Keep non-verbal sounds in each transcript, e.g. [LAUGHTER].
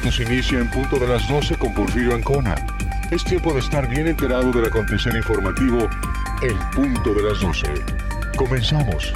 Estos momentos inicia en punto de las 12 con Porfirio Ancona. Es tiempo de estar bien enterado del acontecer informativo en punto de las 12. Comenzamos.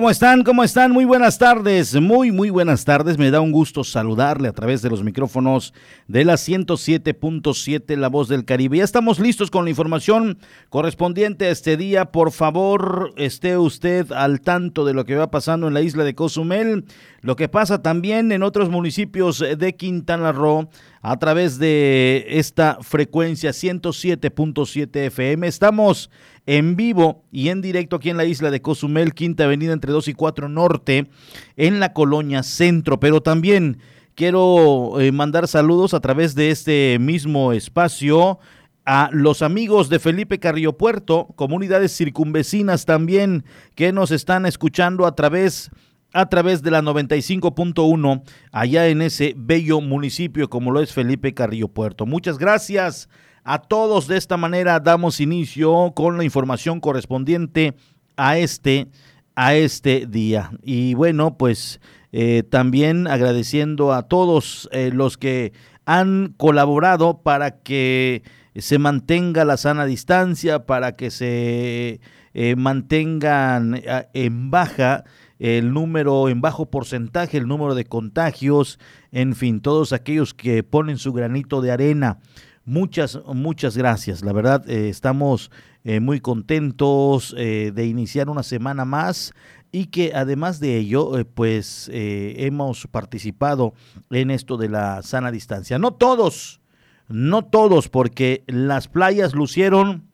¿Cómo están? ¿Cómo están? Muy buenas tardes, muy, muy buenas tardes. Me da un gusto saludarle a través de los micrófonos de la 107.7 La Voz del Caribe. Ya estamos listos con la información correspondiente a este día. Por favor, esté usted al tanto de lo que va pasando en la isla de Cozumel, lo que pasa también en otros municipios de Quintana Roo a través de esta frecuencia 107.7 FM. Estamos en vivo y en directo aquí en la isla de Cozumel, Quinta Avenida entre 2 y 4 Norte, en la colonia Centro, pero también quiero eh, mandar saludos a través de este mismo espacio a los amigos de Felipe Carrillo Puerto, comunidades circunvecinas también que nos están escuchando a través a través de la 95.1 allá en ese bello municipio como lo es Felipe Carrillo Puerto. Muchas gracias a todos. De esta manera damos inicio con la información correspondiente a este, a este día. Y bueno, pues eh, también agradeciendo a todos eh, los que han colaborado para que se mantenga la sana distancia, para que se eh, mantengan en baja el número en bajo porcentaje, el número de contagios, en fin, todos aquellos que ponen su granito de arena. Muchas, muchas gracias. La verdad, eh, estamos eh, muy contentos eh, de iniciar una semana más y que además de ello, pues hemos participado en esto de la sana distancia. No todos, no todos, porque las playas lucieron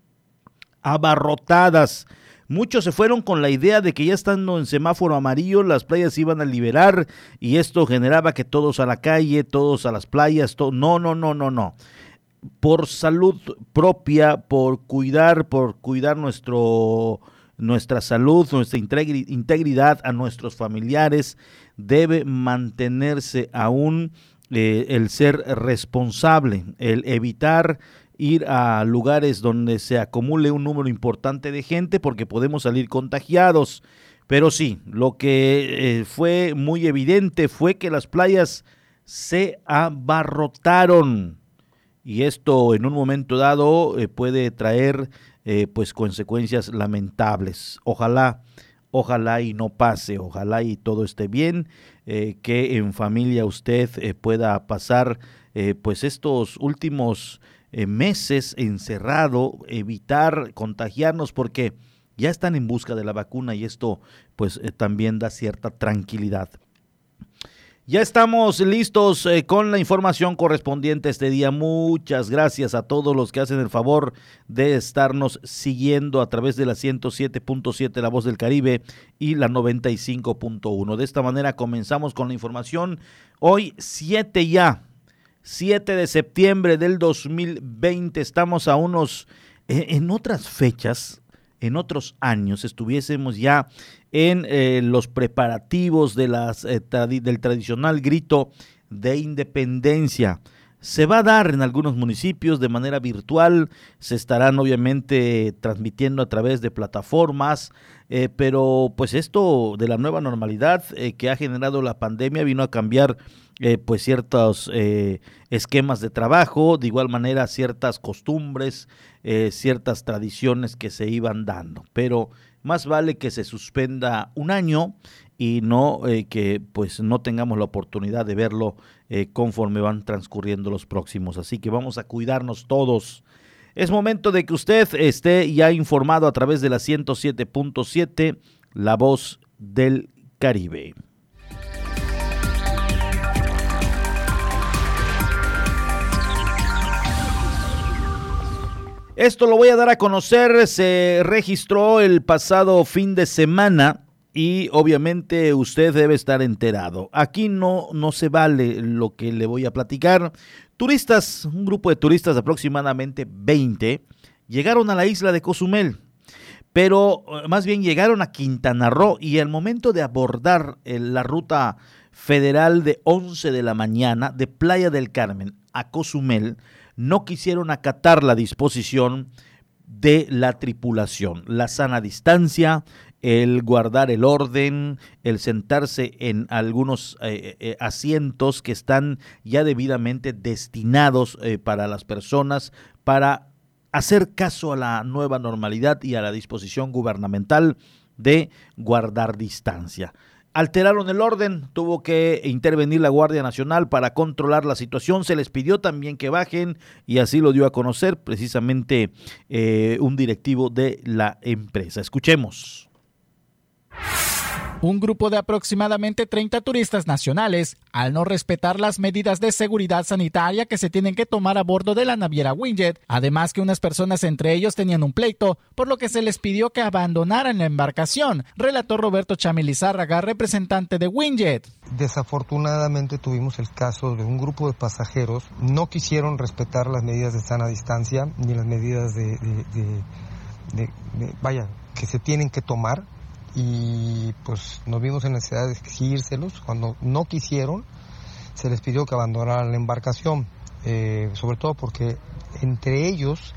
abarrotadas Muchos se fueron con la idea de que ya estando en semáforo amarillo las playas iban a liberar y esto generaba que todos a la calle, todos a las playas, no, no, no, no, no. Por salud propia, por cuidar, por cuidar nuestro nuestra salud, nuestra integridad a nuestros familiares, debe mantenerse aún eh, el ser responsable, el evitar ir a lugares donde se acumule un número importante de gente porque podemos salir contagiados. Pero sí, lo que eh, fue muy evidente fue que las playas se abarrotaron y esto en un momento dado eh, puede traer eh, pues consecuencias lamentables. Ojalá, ojalá y no pase, ojalá y todo esté bien, que en familia usted pueda pasar pues estos últimos eh, meses encerrado, evitar contagiarnos porque ya están en busca de la vacuna y esto pues eh, también da cierta tranquilidad. Ya estamos listos eh, con la información correspondiente este día. Muchas gracias a todos los que hacen el favor de estarnos siguiendo a través de la 107.7 La Voz del Caribe y la 95.1. De esta manera comenzamos con la información. Hoy 7 ya, 7 de septiembre del 2020. Estamos a unos, eh, en otras fechas, en otros años estuviésemos ya en eh, los preparativos de las, eh, del tradicional grito de independencia. Se va a dar en algunos municipios de manera virtual, se estarán obviamente transmitiendo a través de plataformas, eh, pero pues esto de la nueva normalidad que ha generado la pandemia vino a cambiar pues ciertos esquemas de trabajo, de igual manera ciertas costumbres, ciertas tradiciones que se iban dando. Pero más vale que se suspenda un año y no eh, que pues no tengamos la oportunidad de verlo eh, conforme van transcurriendo los próximos. Así que vamos a cuidarnos todos. Es momento de que usted esté ya informado a través de la 107.7, La Voz del Caribe. Esto lo voy a dar a conocer, se registró el pasado fin de semana y obviamente usted debe estar enterado. Aquí no, no se vale lo que le voy a platicar. Turistas, un grupo de turistas aproximadamente 20, llegaron a la isla de Cozumel, pero eh, más bien llegaron a Quintana Roo y al momento de abordar eh, la ruta federal de 11 de la mañana de Playa del Carmen a Cozumel, no quisieron acatar la disposición de la tripulación, la sana distancia, el guardar el orden, el sentarse en algunos eh, eh, asientos que están ya debidamente destinados eh, para las personas para hacer caso a la nueva normalidad y a la disposición gubernamental de guardar distancia alteraron el orden, tuvo que intervenir la Guardia Nacional para controlar la situación, se les pidió también que bajen y así lo dio a conocer precisamente eh, un directivo de la empresa. Escuchemos. Un grupo de aproximadamente 30 turistas nacionales, al no respetar las medidas de seguridad sanitaria que se tienen que tomar a bordo de la naviera Winjet, además que unas personas entre ellos tenían un pleito, por lo que se les pidió que abandonaran la embarcación, relató Roberto Chamilizárraga, representante de Winjet. Desafortunadamente tuvimos el caso de un grupo de pasajeros, no quisieron respetar las medidas de sana distancia ni las medidas de, de vaya, que se tienen que tomar y pues nos vimos en necesidad de exigírselos. Cuando no quisieron, se les pidió que abandonaran la embarcación, eh, sobre todo porque entre ellos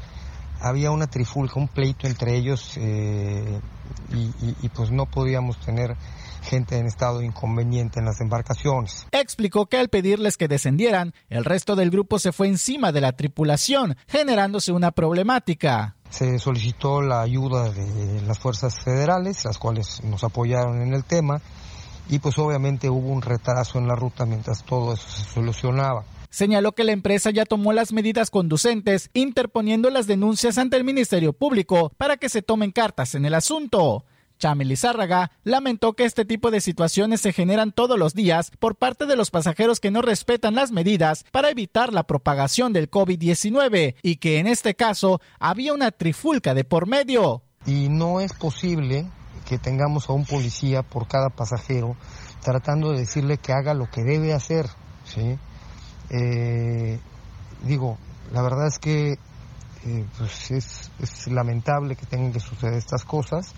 había una trifulca, un pleito entre ellos eh, y, pues no podíamos tener gente en estado inconveniente en las embarcaciones. Explicó que al pedirles que descendieran, el resto del grupo se fue encima de la tripulación, generándose una problemática. Se solicitó la ayuda de las fuerzas federales, las cuales nos apoyaron en el tema, y pues obviamente hubo un retraso en la ruta mientras todo eso se solucionaba. Señaló que la empresa ya tomó las medidas conducentes, interponiendo las denuncias ante el Ministerio Público para que se tomen cartas en el asunto. Chamil Zárraga lamentó que este tipo de situaciones se generan todos los días por parte de los pasajeros que no respetan las medidas para evitar la propagación del COVID-19 y que en este caso había una trifulca de por medio. Y no es posible que tengamos a un policía por cada pasajero tratando de decirle que haga lo que debe hacer. ¿sí? Eh, digo, la verdad es que eh, pues es, es lamentable que tengan que suceder estas cosas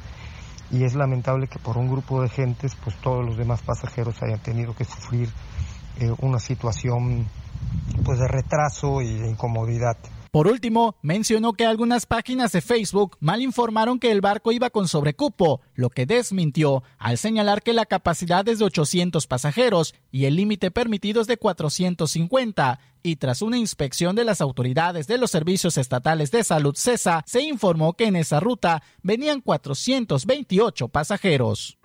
y es lamentable que por un grupo de gentes pues todos los demás pasajeros hayan tenido que sufrir eh, una situación pues de retraso y de incomodidad. Por último, mencionó que algunas páginas de Facebook mal informaron que el barco iba con sobrecupo, lo que desmintió al señalar que la capacidad es de 800 pasajeros y el límite permitido es de 450. Y tras una inspección de las autoridades de los servicios estatales de salud CESA, se informó que en esa ruta venían 428 pasajeros.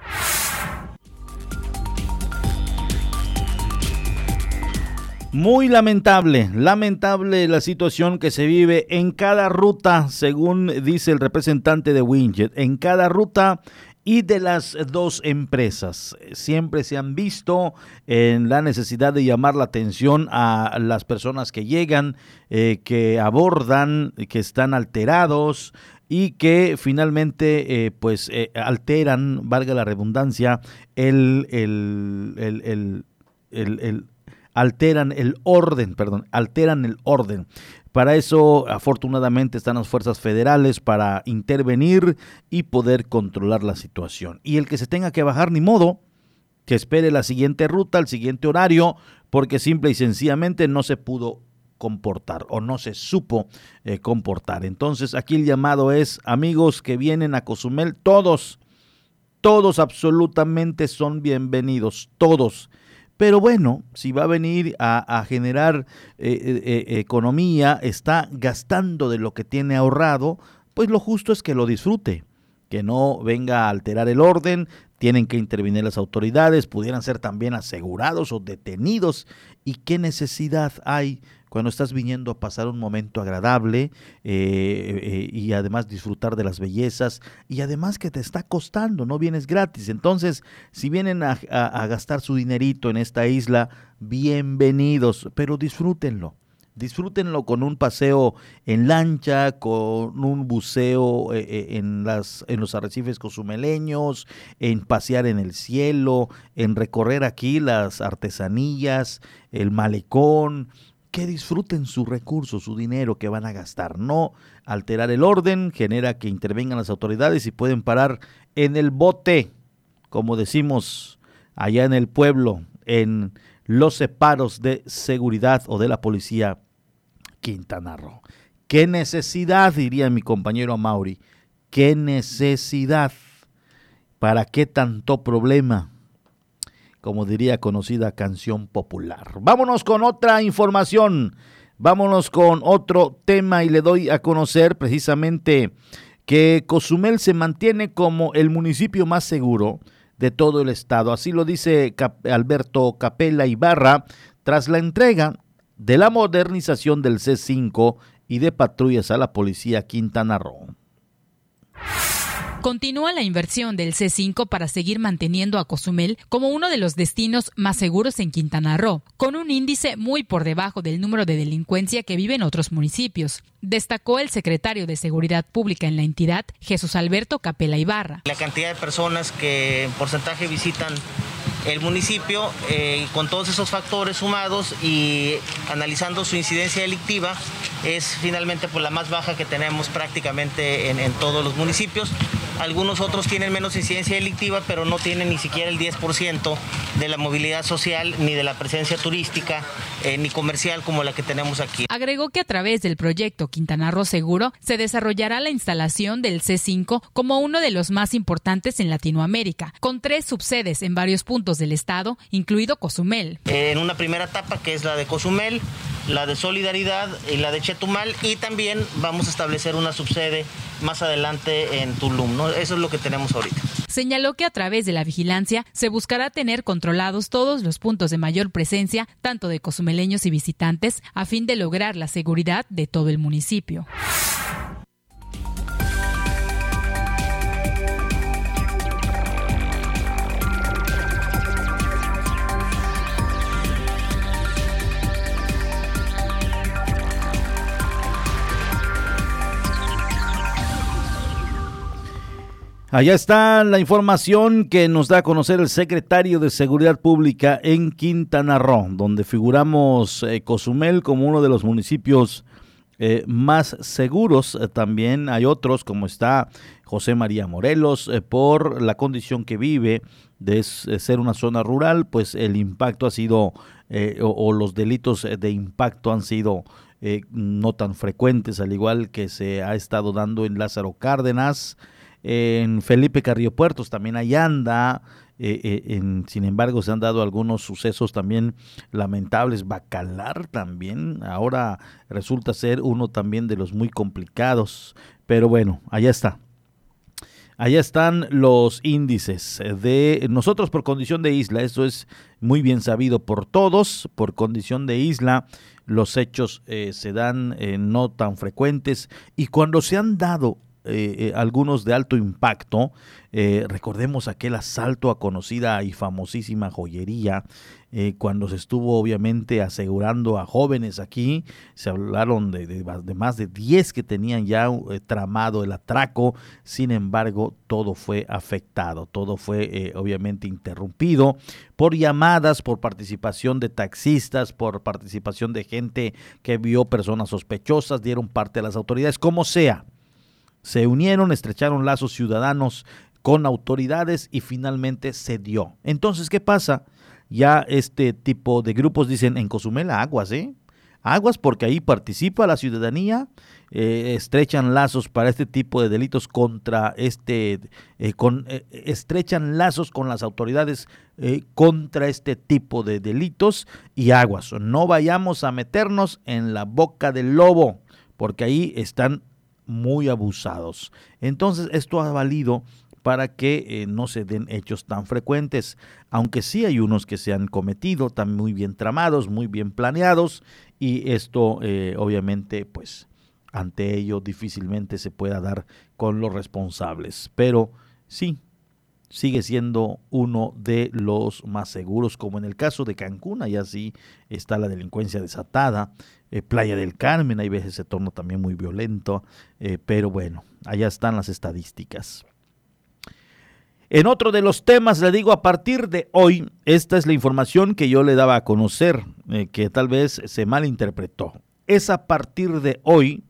Muy lamentable, lamentable la situación que se vive en cada ruta, según dice el representante de Winget. En cada ruta y de las dos empresas. Siempre se han visto en la necesidad de llamar la atención a las personas que llegan, eh, que abordan, que están alterados y que finalmente eh, pues eh, alteran, valga la redundancia, el, el, el, alteran el orden, perdón, alteran el orden. Para eso, afortunadamente, están las fuerzas federales para intervenir y poder controlar la situación. Y el que se tenga que bajar, ni modo, que espere la siguiente ruta, el siguiente horario, porque simple y sencillamente no se pudo comportar o no se supo eh, comportar. Entonces, aquí el llamado es, amigos que vienen a Cozumel, todos, todos absolutamente son bienvenidos, todos pero bueno, si va a venir a, generar eh, eh, eh, economía, está gastando de lo que tiene ahorrado, pues lo justo es que lo disfrute, que no venga a alterar el orden, tienen que intervenir las autoridades, pudieran ser también asegurados o detenidos. ¿Y qué necesidad hay cuando estás viniendo a pasar un momento agradable eh, eh, y además disfrutar de las bellezas y además que te está costando, no vienes gratis. Entonces, si vienen a, gastar su dinerito en esta isla, bienvenidos, pero disfrútenlo. Disfrútenlo con un paseo en lancha, con un buceo eh, en, las, en los arrecifes cozumeleños, en pasear en el cielo, en recorrer aquí las artesanías, el malecón, que disfruten su recurso, su dinero que van a gastar. No alterar el orden genera que intervengan las autoridades y pueden parar en el bote, como decimos allá en el pueblo, en los separos de seguridad o de la policía Quintana Roo. ¿Qué necesidad, diría mi compañero Mauri? ¿Qué necesidad? ¿Para qué tanto problema? Como diría conocida canción popular. Vámonos con otra información, vámonos con otro tema y le doy a conocer precisamente que Cozumel se mantiene como el municipio más seguro de todo el estado. Así lo dice Alberto Capella Ibarra tras la entrega de la modernización del C5 y de patrullas a la policía Quintana Roo. Continúa la inversión del C5 para seguir manteniendo a Cozumel como uno de los destinos más seguros en Quintana Roo, con un índice muy por debajo del número de delincuencia que vive en otros municipios. Destacó el secretario de Seguridad Pública en la entidad, Jesús Alberto Capela Ibarra. La cantidad de personas que en porcentaje visitan el municipio eh, con todos esos factores sumados y analizando su incidencia delictiva es finalmente pues, la más baja que tenemos prácticamente en, todos los municipios. Algunos otros tienen menos incidencia delictiva, pero no tienen ni siquiera el 10% de la movilidad social, ni de la presencia turística, eh, ni comercial como la que tenemos aquí. Agregó que a través del proyecto Quintana Roo Seguro se desarrollará la instalación del C5 como uno de los más importantes en Latinoamérica, con tres subsedes en varios puntos del estado, incluido Cozumel. En una primera etapa que es la de Cozumel, la de Solidaridad y la de Chetumal y también vamos a establecer una subsede más adelante en Tulum. ¿no? Eso es lo que tenemos ahorita. Señaló que a través de la vigilancia se buscará tener controlados todos los puntos de mayor presencia, tanto de cozumeleños y visitantes, a fin de lograr la seguridad de todo el municipio. Allá está la información que nos da a conocer el secretario de Seguridad Pública en Quintana Roo, donde figuramos eh, Cozumel como uno de los municipios eh, más seguros. Eh, también hay otros, como está José María Morelos, por la condición que vive de, ser una zona rural, pues el impacto ha sido, o, los delitos de impacto han sido no tan frecuentes, al igual que se ha estado dando en Lázaro Cárdenas en Felipe Carrillo Puertos también ahí anda. Eh, eh, sin embargo, se han dado algunos sucesos también lamentables. Bacalar también, ahora resulta ser uno también de los muy complicados. Pero bueno, allá está. Allá están los índices de nosotros por condición de isla. Eso es muy bien sabido por todos. Por condición de isla, los hechos eh, se dan no tan frecuentes. Y cuando se han dado eh, algunos de alto impacto. recordemos aquel asalto a conocida y famosísima joyería eh, cuando se estuvo obviamente asegurando a jóvenes aquí, se hablaron de, más de 10 que tenían ya eh, tramado el atraco, sin embargo todo fue afectado, todo fue eh, obviamente interrumpido por llamadas, por participación de taxistas, por participación de gente que vio personas sospechosas, dieron parte a las autoridades, como sea. Se unieron, estrecharon lazos ciudadanos con autoridades y finalmente se dio. Entonces, ¿qué pasa? ya este tipo de grupos dicen en Cozumel aguas, ¿eh? Aguas porque ahí participa la ciudadanía, eh, estrechan lazos para este tipo de delitos contra este, eh, con, eh, estrechan lazos con las autoridades contra este tipo de delitos y aguas. No vayamos a meternos en la boca del lobo porque ahí están muy abusados. Entonces esto ha valido para que eh, no se den hechos tan frecuentes, aunque sí hay unos que se han cometido, tan muy bien tramados, muy bien planeados, y esto eh, obviamente pues ante ello difícilmente se pueda dar con los responsables, pero sí, sigue siendo uno de los más seguros, como en el caso de Cancún, allá sí está la delincuencia desatada, eh, Playa del Carmen, hay veces se torna también muy violento, pero bueno, allá están las estadísticas. En otro de los temas, le digo, a partir de hoy, esta es la información que yo le daba a conocer, eh, que tal vez se malinterpretó. Es a partir de hoy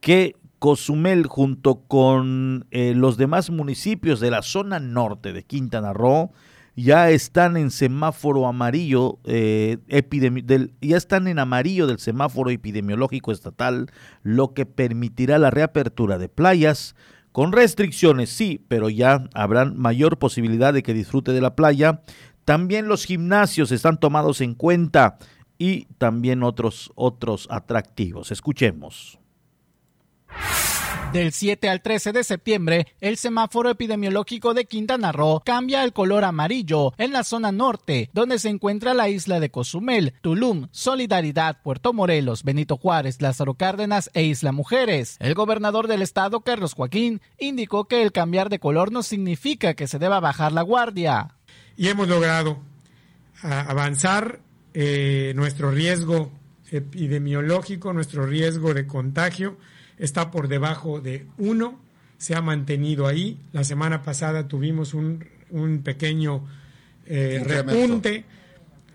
que Cozumel, junto con eh, los demás municipios de la zona norte de Quintana Roo, ya están en semáforo amarillo, eh, del, ya están en amarillo del semáforo epidemiológico estatal, lo que permitirá la reapertura de playas, con restricciones, sí, pero ya habrán mayor posibilidad de que disfrute de la playa. También los gimnasios están tomados en cuenta y también otros, otros atractivos. Escuchemos. Del 7 al 13 de septiembre, el semáforo epidemiológico de Quintana Roo cambia al color amarillo en la zona norte, donde se encuentra la isla de Cozumel, Tulum, Solidaridad, Puerto Morelos, Benito Juárez, Lázaro Cárdenas e Isla Mujeres. El gobernador del estado, Carlos Joaquín, indicó que el cambiar de color no significa que se deba bajar la guardia. Y hemos logrado avanzar eh, nuestro riesgo epidemiológico, nuestro riesgo de contagio está por debajo de 1, se ha mantenido ahí. La semana pasada tuvimos un, pequeño eh, repunte,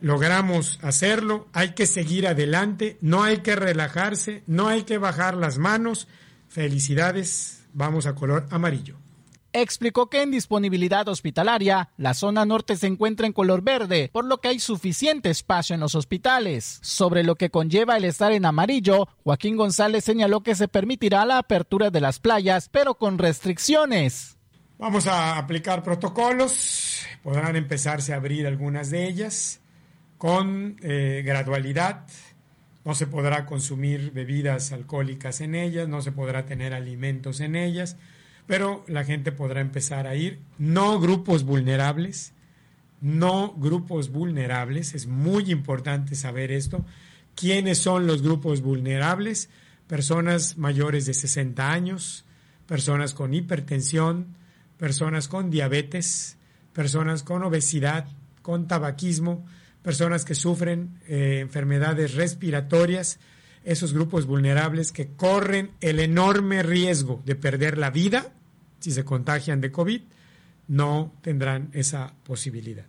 logramos hacerlo, hay que seguir adelante, no hay que relajarse, no hay que bajar las manos. Felicidades, vamos a color amarillo explicó que en disponibilidad hospitalaria, la zona norte se encuentra en color verde, por lo que hay suficiente espacio en los hospitales. Sobre lo que conlleva el estar en amarillo, Joaquín González señaló que se permitirá la apertura de las playas, pero con restricciones. Vamos a aplicar protocolos, podrán empezarse a abrir algunas de ellas con eh, gradualidad. No se podrá consumir bebidas alcohólicas en ellas, no se podrá tener alimentos en ellas pero la gente podrá empezar a ir. No grupos vulnerables, no grupos vulnerables, es muy importante saber esto. ¿Quiénes son los grupos vulnerables? Personas mayores de 60 años, personas con hipertensión, personas con diabetes, personas con obesidad, con tabaquismo, personas que sufren eh, enfermedades respiratorias, esos grupos vulnerables que corren el enorme riesgo de perder la vida si se contagian de COVID, no tendrán esa posibilidad.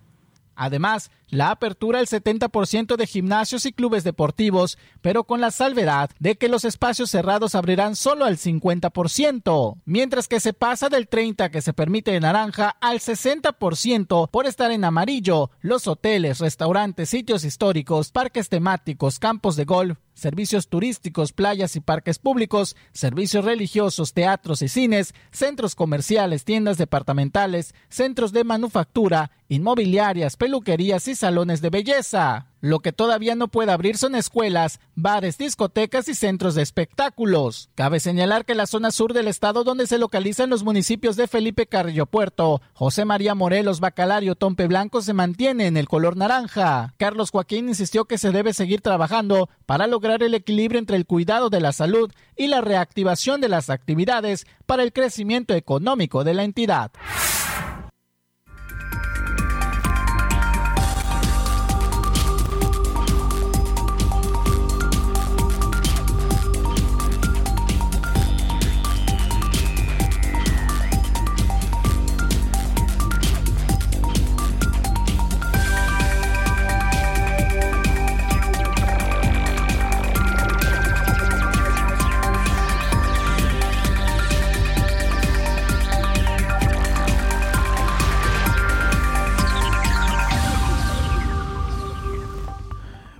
Además, la apertura del 70% de gimnasios y clubes deportivos, pero con la salvedad de que los espacios cerrados abrirán solo al 50%, mientras que se pasa del 30% que se permite en naranja al 60% por estar en amarillo. Los hoteles, restaurantes, sitios históricos, parques temáticos, campos de golf, servicios turísticos, playas y parques públicos, servicios religiosos, teatros y cines, centros comerciales, tiendas departamentales, centros de manufactura, inmobiliarias, peluquerías y salones de belleza. Lo que todavía no puede abrir son escuelas, bares, discotecas y centros de espectáculos. Cabe señalar que la zona sur del estado donde se localizan los municipios de Felipe Carrillo Puerto, José María Morelos Bacalario, Tompe Blanco se mantiene en el color naranja. Carlos Joaquín insistió que se debe seguir trabajando para lograr el equilibrio entre el cuidado de la salud y la reactivación de las actividades para el crecimiento económico de la entidad.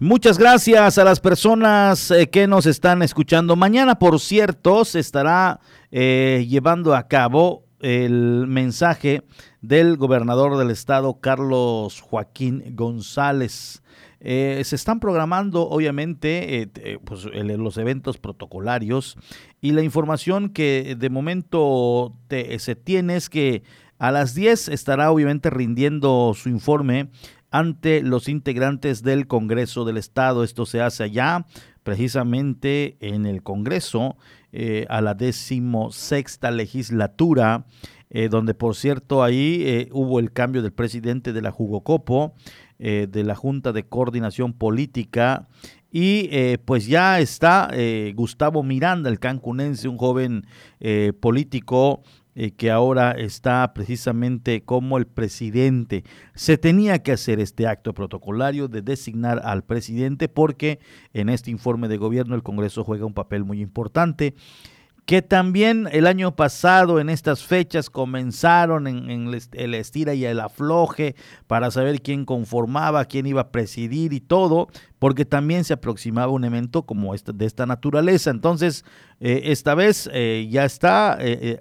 Muchas gracias a las personas eh, que nos están escuchando. Mañana, por cierto, se estará eh, llevando a cabo el mensaje del gobernador del estado, Carlos Joaquín González. Eh, se están programando, obviamente, pues, los eventos protocolarios y la información que de momento se tiene es que a las 10 estará, obviamente, rindiendo su informe ante los integrantes del Congreso del Estado. Esto se hace allá, precisamente en el Congreso, eh, a la decimosexta legislatura, eh, donde por cierto ahí eh, hubo el cambio del presidente de la Jugocopo, de la Junta de Coordinación Política, y pues ya está Gustavo Miranda, el cancunense, un joven político eh, que ahora está precisamente como el presidente. Se tenía que hacer este acto protocolario de designar al presidente porque en este informe de gobierno el Congreso juega un papel muy importante que también el año pasado en estas fechas comenzaron en, el estira y el afloje para saber quién conformaba, quién iba a presidir y todo, porque también se aproximaba un evento como este, de esta naturaleza. Entonces, eh, esta vez eh, ya está eh,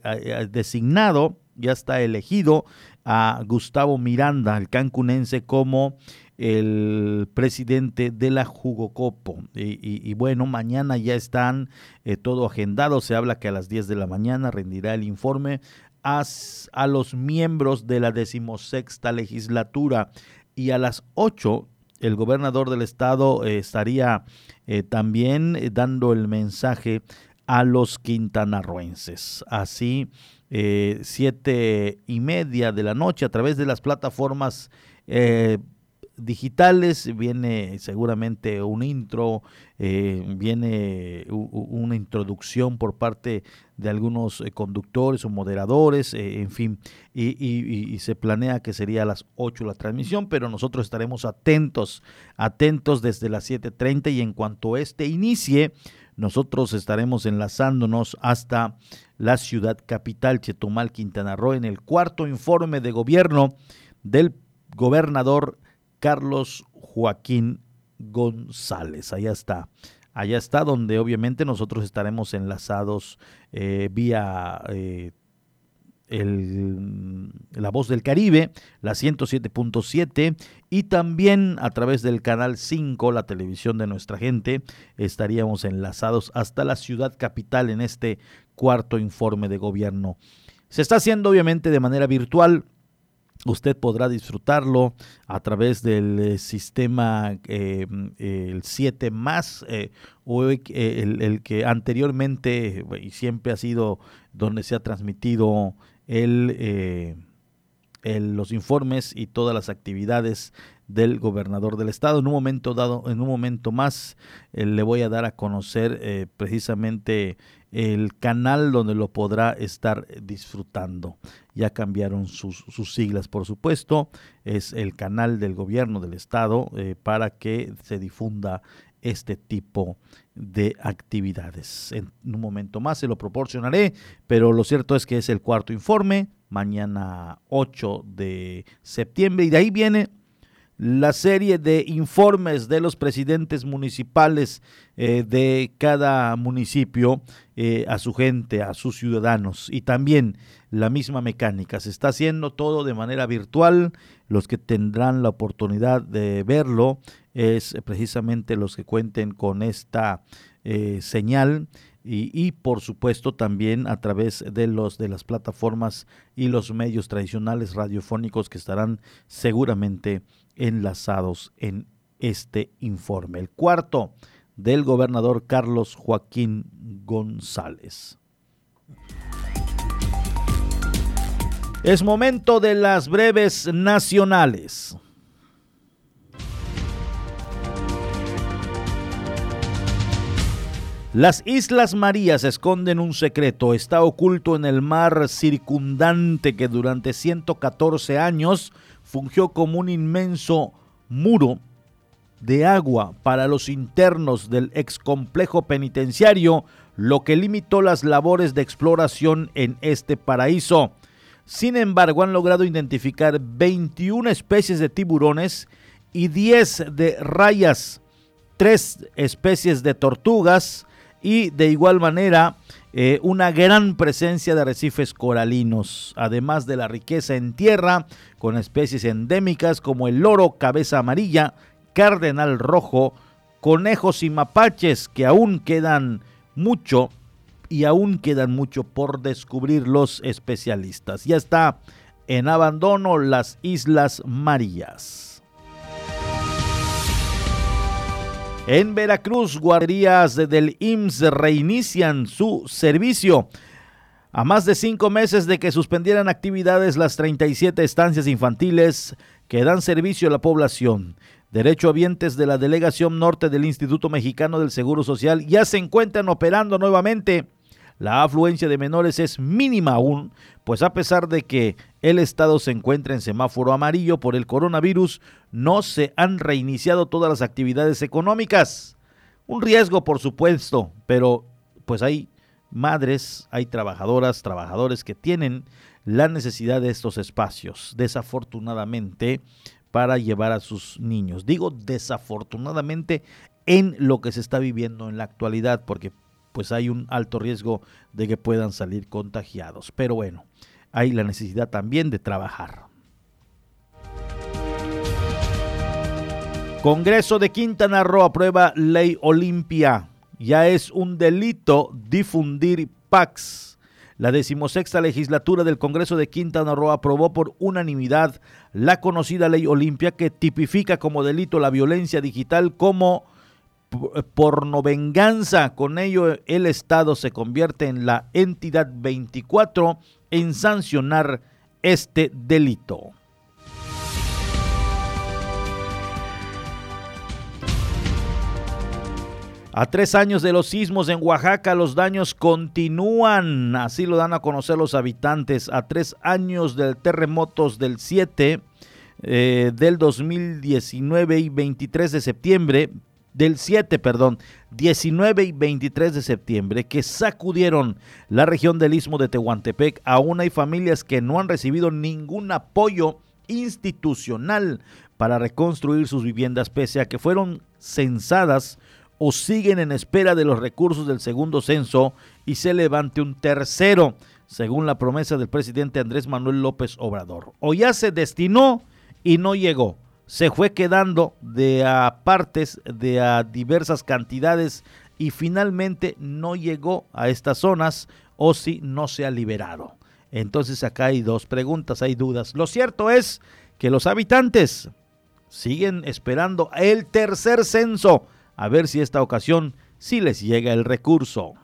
designado, ya está elegido a Gustavo Miranda, el cancunense, como el presidente de la Jugocopo. Y, bueno, mañana ya están eh, todo agendado. Se habla que a las 10 de la mañana rendirá el informe a, a los miembros de la decimosexta legislatura y a las 8 el gobernador del estado eh, estaría eh, también dando el mensaje a los quintanarroenses. Así, siete y media de la noche a través de las plataformas digitales, viene seguramente un intro, eh, viene una introducción por parte de algunos eh, conductores o moderadores, eh, en fin, y, se planea que sería a las 8 la transmisión, pero nosotros estaremos atentos, atentos desde las 7.30 y en cuanto este inicie, nosotros estaremos enlazándonos hasta la ciudad capital, Chetumal, Quintana Roo, en el cuarto informe de gobierno del gobernador Carlos Joaquín González. Allá está. Allá está donde obviamente nosotros estaremos enlazados eh, vía eh, la voz del Caribe, la 107.7 y también a través del canal 5, la televisión de nuestra gente, estaríamos enlazados hasta la ciudad capital en este cuarto informe de gobierno. Se está haciendo obviamente de manera virtual, Usted podrá disfrutarlo a través del eh, sistema eh, el 7 más eh, o el, que anteriormente y siempre ha sido donde se ha transmitido el, los informes y todas las actividades del gobernador del estado. En un momento dado, en un momento más, le voy a dar a conocer precisamente el canal donde lo podrá estar disfrutando. Ya cambiaron sus, siglas, por supuesto. Es el canal del gobierno del estado eh, para que se difunda este tipo de actividades. En un momento más se lo proporcionaré, pero lo cierto es que es el cuarto informe, mañana 8 de septiembre, y de ahí viene la serie de informes de los presidentes municipales eh, de cada municipio eh, a su gente, a sus ciudadanos. Y también la misma mecánica. Se está haciendo todo de manera virtual. Los que tendrán la oportunidad de verlo es precisamente los que cuenten con esta eh, señal. Y, y, por supuesto también a través de los de las plataformas y los medios tradicionales radiofónicos que estarán seguramente enlazados en este informe. El cuarto del gobernador Carlos Joaquín González. Es momento de las breves nacionales. Las Islas Marías esconden un secreto. Está oculto en el mar circundante que durante 114 años fungió como un inmenso muro de agua para los internos del excomplejo penitenciario, lo que limitó las labores de exploración en este paraíso. Sin embargo, han logrado identificar 21 especies de tiburones y 10 de rayas, 3 especies de tortugas y de igual manera eh, una gran presencia de arrecifes coralinos, además de la riqueza en tierra con especies endémicas como el loro cabeza amarilla, cardenal rojo, conejos y mapaches que aún quedan mucho y aún quedan mucho por descubrir los especialistas. Ya está en abandono las Islas Marías. En Veracruz, guarderías del IMSS reinician su servicio. A más de cinco meses de que suspendieran actividades las 37 estancias infantiles que dan servicio a la población, derechohabientes de la Delegación Norte del Instituto Mexicano del Seguro Social ya se encuentran operando nuevamente la afluencia de menores es mínima aún, pues a pesar de que el estado se encuentra en semáforo amarillo por el coronavirus, no se han reiniciado todas las actividades económicas. Un riesgo, por supuesto, pero pues hay madres, hay trabajadoras, trabajadores que tienen la necesidad de estos espacios, desafortunadamente, para llevar a sus niños. Digo desafortunadamente en lo que se está viviendo en la actualidad, porque pues hay un alto riesgo de que puedan salir contagiados. Pero bueno, hay la necesidad también de trabajar. Congreso de Quintana Roo aprueba ley Olimpia. Ya es un delito difundir PACs. La decimosexta legislatura del Congreso de Quintana Roo aprobó por unanimidad la conocida ley Olimpia que tipifica como delito la violencia digital como pornovenganza. Con ello, el Estado se convierte en la entidad 24 en sancionar este delito. A tres años de los sismos en Oaxaca, los daños continúan, así lo dan a conocer los habitantes. A tres años del terremotos del 7 eh, del 2019 y 23 de septiembre, del 7, perdón, 19 y 23 de septiembre, que sacudieron la región del istmo de Tehuantepec. Aún hay familias que no han recibido ningún apoyo institucional para reconstruir sus viviendas, pese a que fueron censadas o siguen en espera de los recursos del segundo censo y se levante un tercero, según la promesa del presidente Andrés Manuel López Obrador. O ya se destinó y no llegó se fue quedando de a partes, de a diversas cantidades y finalmente no llegó a estas zonas o si no se ha liberado. Entonces acá hay dos preguntas, hay dudas. Lo cierto es que los habitantes siguen esperando el tercer censo a ver si esta ocasión sí les llega el recurso.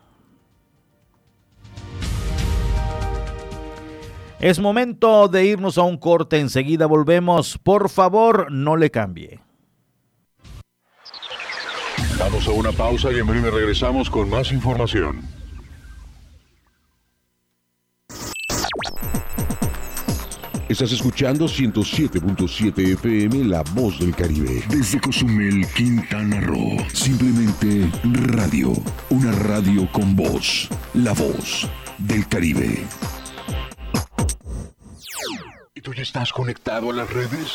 Es momento de irnos a un corte, enseguida volvemos. Por favor, no le cambie. Vamos a una pausa y en breve regresamos con más información. Estás escuchando 107.7 FM La Voz del Caribe. Desde Cozumel, Quintana Roo. Simplemente radio. Una radio con voz. La Voz del Caribe. ¿Tú ya estás conectado a las redes?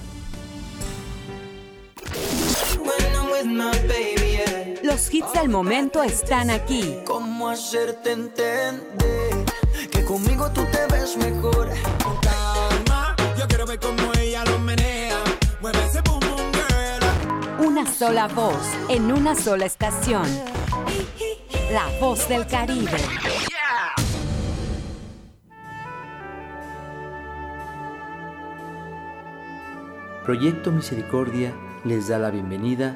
Los hits del momento están aquí. ¿Cómo hacerte entender que conmigo tú te ves mejor? Calma, yo quiero ver cómo ella lo menea. Mueve ese boom boom girl. Una sola voz en una sola estación. La voz del Caribe. Proyecto Misericordia les da la bienvenida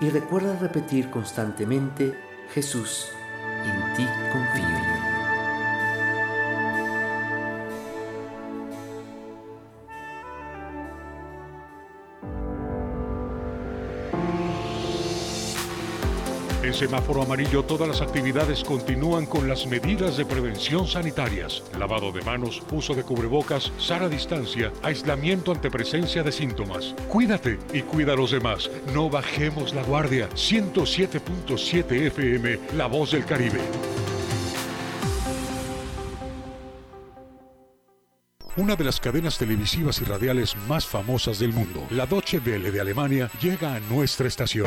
Y recuerda repetir constantemente, Jesús, en ti confío. Semáforo amarillo todas las actividades continúan con las medidas de prevención sanitarias. Lavado de manos, uso de cubrebocas, sana distancia, aislamiento ante presencia de síntomas. Cuídate y cuida a los demás. No bajemos la guardia. 107.7 FM, La Voz del Caribe. Una de las cadenas televisivas y radiales más famosas del mundo, la Deutsche Welle de Alemania, llega a nuestra estación.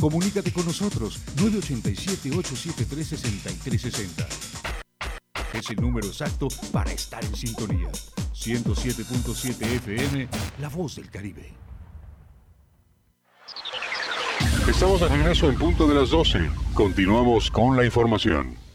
Comunícate con nosotros 987-873-6360. Es el número exacto para estar en sintonía. 107.7 FM, La Voz del Caribe. Estamos de regreso en punto de las 12. Continuamos con la información.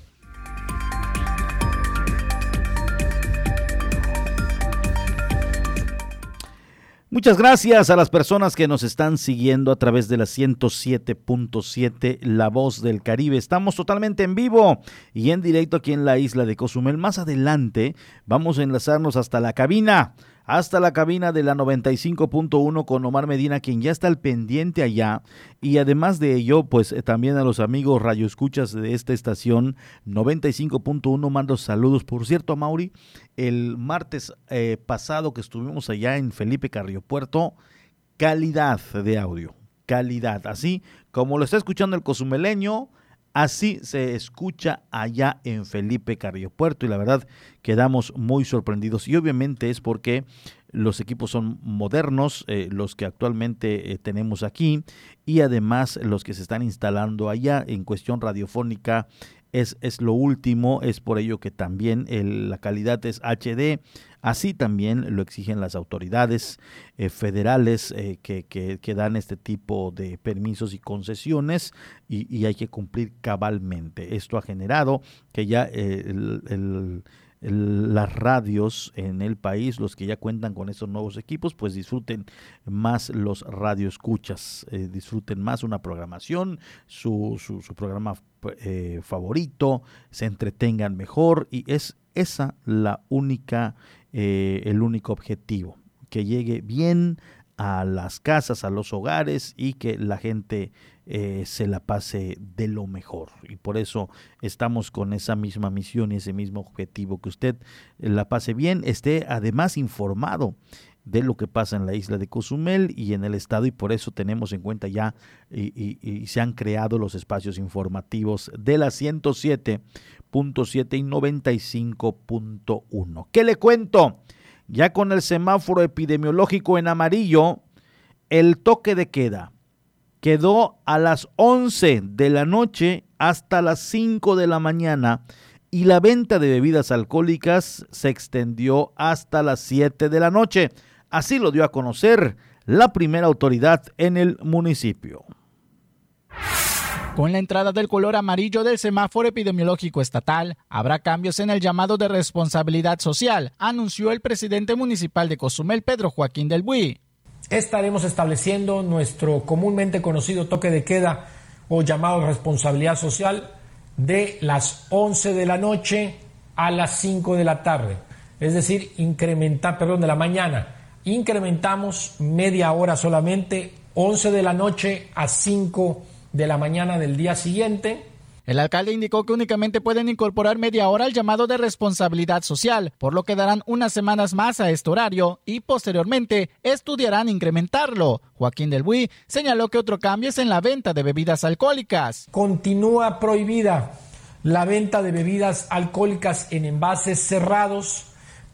Muchas gracias a las personas que nos están siguiendo a través de la 107.7 La Voz del Caribe. Estamos totalmente en vivo y en directo aquí en la isla de Cozumel. Más adelante vamos a enlazarnos hasta la cabina hasta la cabina de la 95.1 con Omar Medina, quien ya está al pendiente allá. Y además de ello, pues eh, también a los amigos Radio Escuchas de esta estación 95.1 mando saludos. Por cierto, Mauri, el martes eh, pasado que estuvimos allá en Felipe Carrillo Puerto, calidad de audio, calidad. Así como lo está escuchando el cozumeleño, Así se escucha allá en Felipe Carrillo Puerto y la verdad quedamos muy sorprendidos. Y obviamente es porque los equipos son modernos, eh, los que actualmente eh, tenemos aquí y además los que se están instalando allá en cuestión radiofónica es, es lo último, es por ello que también la calidad es HD, así también lo exigen las autoridades eh, federales eh, que, que, dan este tipo de permisos y concesiones y, hay que cumplir cabalmente. Esto ha generado que ya eh, el las radios en el país, los que ya cuentan con esos nuevos equipos, pues disfruten más los radioescuchas, eh, disfruten más una programación, su, su, programa eh, favorito, se entretengan mejor y es esa la única, eh, el único objetivo, que llegue bien a las casas, a los hogares y que la gente eh, se la pase de lo mejor. Y por eso estamos con esa misma misión y ese mismo objetivo, que usted la pase bien, esté además informado de lo que pasa en la isla de Cozumel y en el estado y por eso tenemos en cuenta ya y, y se han creado los espacios informativos de la 107.7 y 95.1. ¿Qué le cuento? Ya con el semáforo epidemiológico en amarillo, el toque de queda quedó a las 11 de la noche hasta las 5 de la mañana y la venta de bebidas alcohólicas se extendió hasta las 7 de la noche. Así lo dio a conocer la primera autoridad en el municipio. Con la entrada del color amarillo del semáforo epidemiológico estatal, habrá cambios en el llamado de responsabilidad social, anunció el presidente municipal de Cozumel, Pedro Joaquín del Buy. Estaremos estableciendo nuestro comúnmente conocido toque de queda o llamado responsabilidad social de las 11 de la noche a las 5 de la tarde. Es decir, incrementar, perdón, de la mañana. Incrementamos media hora solamente, 11 de la noche a 5 de la mañana del día siguiente. El alcalde indicó que únicamente pueden incorporar media hora al llamado de responsabilidad social, por lo que darán unas semanas más a este horario y posteriormente estudiarán incrementarlo. Joaquín del Buy señaló que otro cambio es en la venta de bebidas alcohólicas. Continúa prohibida la venta de bebidas alcohólicas en envases cerrados,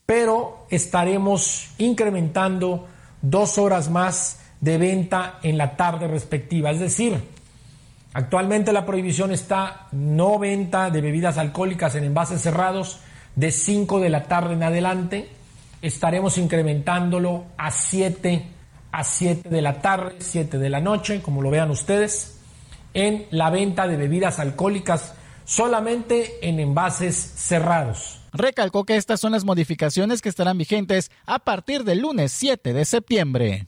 pero estaremos incrementando dos horas más de venta en la tarde respectiva. Es decir, Actualmente la prohibición está no venta de bebidas alcohólicas en envases cerrados de 5 de la tarde en adelante. Estaremos incrementándolo a 7 a 7 de la tarde, 7 de la noche, como lo vean ustedes, en la venta de bebidas alcohólicas solamente en envases cerrados. Recalcó que estas son las modificaciones que estarán vigentes a partir del lunes 7 de septiembre.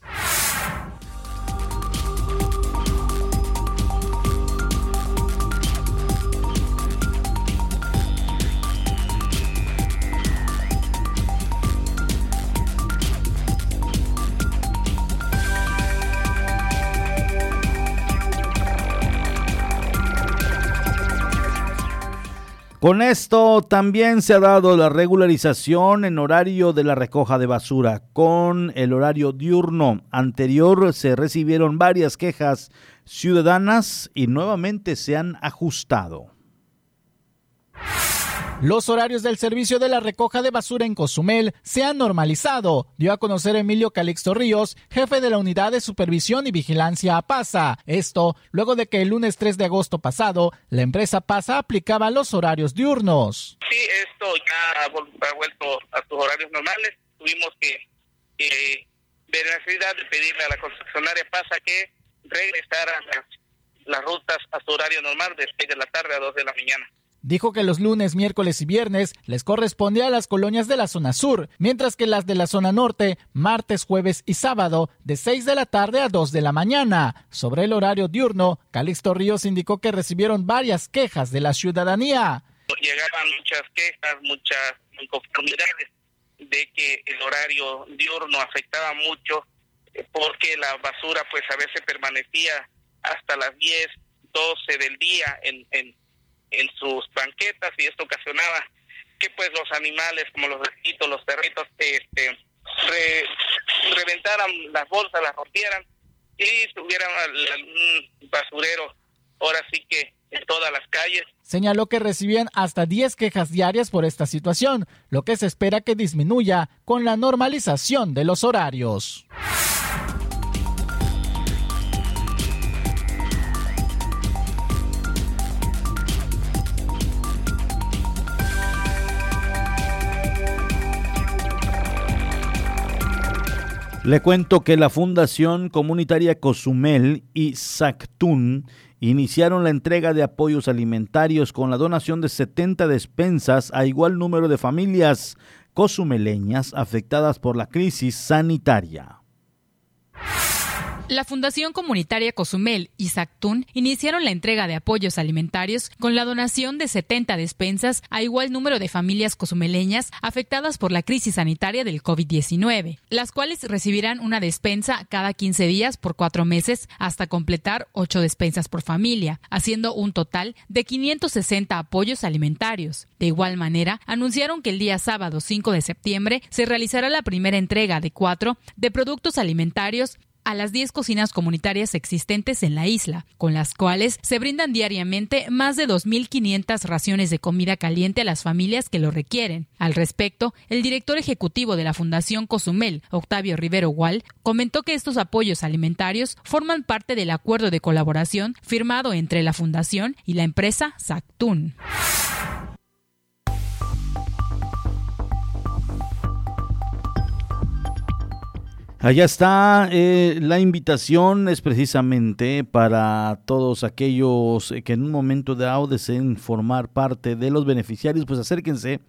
Con esto también se ha dado la regularización en horario de la recoja de basura. Con el horario diurno anterior se recibieron varias quejas ciudadanas y nuevamente se han ajustado. Los horarios del servicio de la recoja de basura en Cozumel se han normalizado, dio a conocer Emilio Calixto Ríos, jefe de la Unidad de Supervisión y Vigilancia a PASA. Esto luego de que el lunes 3 de agosto pasado la empresa PASA aplicaba los horarios diurnos. Sí, esto ya ha vuelto a sus horarios normales. Tuvimos que, ver la necesidad de pedirle a la concesionaria PASA que regresara las, las rutas a su horario normal de 6 de la tarde a 2 de la mañana. Dijo que los lunes, miércoles y viernes les corresponde a las colonias de la zona sur, mientras que las de la zona norte, martes, jueves y sábado, de 6 de la tarde a 2 de la mañana. Sobre el horario diurno, Calixto Ríos indicó que recibieron varias quejas de la ciudadanía. Llegaban muchas quejas, muchas inconformidades de que el horario diurno afectaba mucho eh, porque la basura pues a veces permanecía hasta las 10, 12 del día en, en, en sus banquetas y esto ocasionaba que pues los animales como los gatitos, los perritos este reventaran las bolsas, las rompieran y tuvieran un basurero ahora sí que en todas las calles. Señaló que recibían hasta 10 quejas diarias por esta situación, lo que se espera que disminuya con la normalización de los horarios. Le cuento que la Fundación Comunitaria Cozumel y Sactún iniciaron la entrega de apoyos alimentarios con la donación de 70 despensas a igual número de familias cozumeleñas afectadas por la crisis sanitaria. La Fundación Comunitaria Cozumel y Sactún iniciaron la entrega de apoyos alimentarios con la donación de 70 despensas a igual número de familias cozumeleñas afectadas por la crisis sanitaria del COVID-19, las cuales recibirán una despensa cada 15 días por cuatro meses hasta completar ocho despensas por familia, haciendo un total de 560 apoyos alimentarios. De igual manera, anunciaron que el día sábado 5 de septiembre se realizará la primera entrega de cuatro de productos alimentarios a las 10 cocinas comunitarias existentes en la isla, con las cuales se brindan diariamente más de 2.500 raciones de comida caliente a las familias que lo requieren. Al respecto, el director ejecutivo de la Fundación Cozumel, Octavio Rivero Gual, comentó que estos apoyos alimentarios forman parte del acuerdo de colaboración firmado entre la Fundación y la empresa Sactún. Allá está, eh, la invitación es precisamente para todos aquellos que en un momento dado deseen formar parte de los beneficiarios, pues acérquense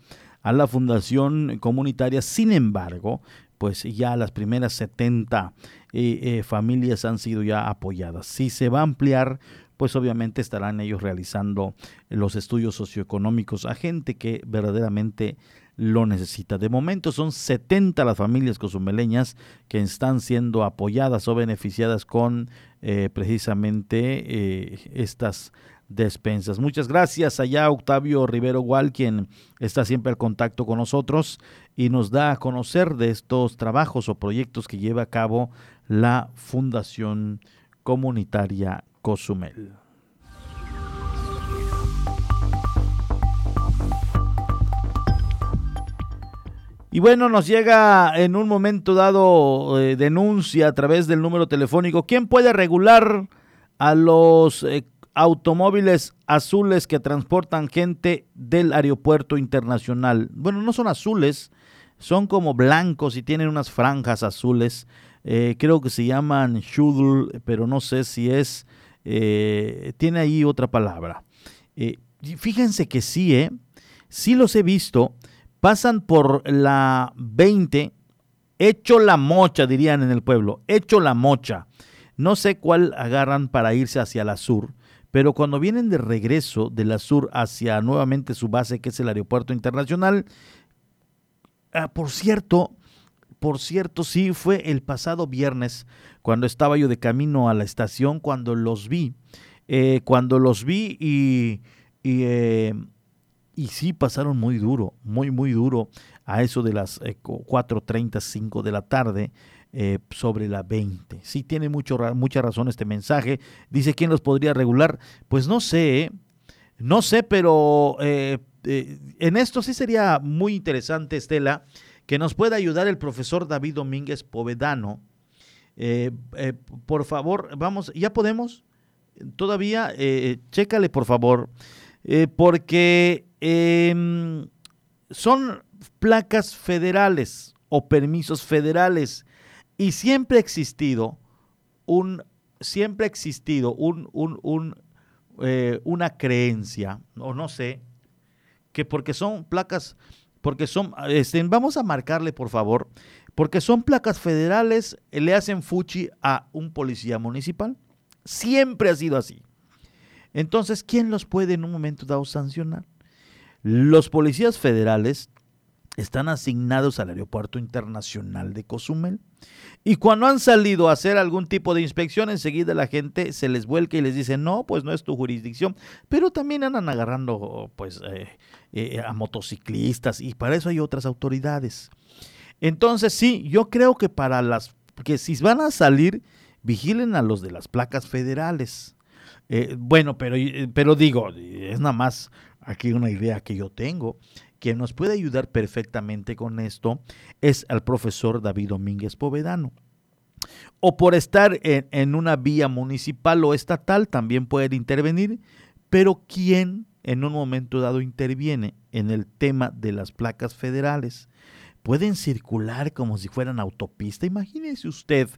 a la fundación comunitaria. Sin embargo, pues ya las primeras 70 eh, eh, familias han sido ya apoyadas. Si se va a ampliar, pues obviamente estarán ellos realizando los estudios socioeconómicos a gente que verdaderamente lo necesita. De momento son 70 las familias cozumeleñas que están siendo apoyadas o beneficiadas con eh, precisamente eh, estas despensas. Muchas gracias allá Octavio Rivero Gual, quien está siempre al contacto con nosotros y nos da a conocer de estos trabajos o proyectos que lleva a cabo la Fundación Comunitaria Cozumel. Y bueno, nos llega en un momento dado eh, denuncia a través del número telefónico. ¿Quién puede regular a los eh, automóviles azules que transportan gente del aeropuerto internacional? Bueno, no son azules, son como blancos y tienen unas franjas azules. Eh, creo que se llaman shuttle, pero no sé si es... tiene ahí otra palabra. fíjense que sí, ¿eh? Sí los he visto pasan por la 20, hecho la mocha, dirían en el pueblo, hecho la mocha. No sé cuál agarran para irse hacia la sur, pero cuando vienen de regreso de la sur hacia nuevamente su base, que es el aeropuerto internacional, ah, por cierto, por cierto, sí, fue el pasado viernes cuando estaba yo de camino a la estación, cuando los vi, eh, cuando los vi y, eh, y sí pasaron muy duro, muy, muy duro a eso de las 4.35 eh, de la tarde eh, sobre la 20. Sí tiene mucho, mucha razón este mensaje. Dice, ¿quién los podría regular? Pues no sé, ¿eh? no sé, pero en esto sí sería muy interesante, Estela, que nos pueda ayudar el profesor David Domínguez Povedano. por favor, vamos, ¿ya podemos? Todavía, chécale por favor, porque Em, son placas federales o permisos federales y siempre ha existido un siempre ha existido un, un, eh, una creencia o no sé que porque son placas porque son este, vamos a marcarle por favor porque son placas federales le hacen fuchi a un policía municipal. Siempre ha sido así. Entonces quién los puede en un momento dado sancionar los policías federales están asignados al Aeropuerto Internacional de Cozumel. Y cuando han salido a hacer algún tipo de inspección, enseguida la gente se les vuelca y les dice, no, pues no es tu jurisdicción. Pero también andan agarrando pues, eh, eh, a motociclistas y para eso hay otras autoridades. Entonces sí, yo creo que para las, que si van a salir, vigilen a los de las placas federales. Eh, bueno, pero, pero digo, es nada más aquí una idea que yo tengo. Quien nos puede ayudar perfectamente con esto es al profesor David Domínguez Povedano. O por estar en, una vía municipal o estatal también pueden intervenir, pero ¿quién en un momento dado interviene en el tema de las placas federales? Pueden circular como si fueran autopista. Imagínese usted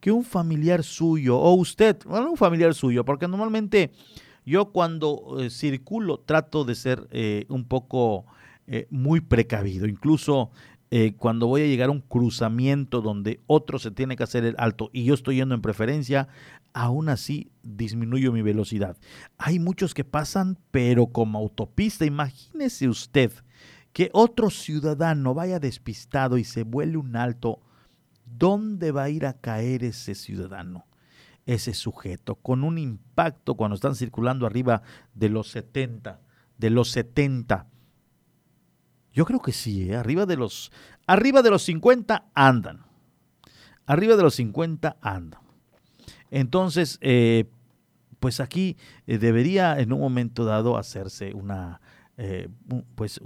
que un familiar suyo, o usted, bueno, un familiar suyo, porque normalmente yo cuando eh, circulo trato de ser eh, un poco eh, muy precavido. Incluso eh, cuando voy a llegar a un cruzamiento donde otro se tiene que hacer el alto y yo estoy yendo en preferencia, aún así disminuyo mi velocidad. Hay muchos que pasan, pero como autopista. Imagínese usted que otro ciudadano vaya despistado y se vuele un alto. ¿Dónde va a ir a caer ese ciudadano? Ese sujeto, con un impacto cuando están circulando arriba de los 70, de los 70 yo creo que sí, ¿eh? arriba, de los, arriba de los 50 andan. Arriba de los 50 andan. Entonces, eh, pues aquí eh, debería en un momento dado hacerse una, pues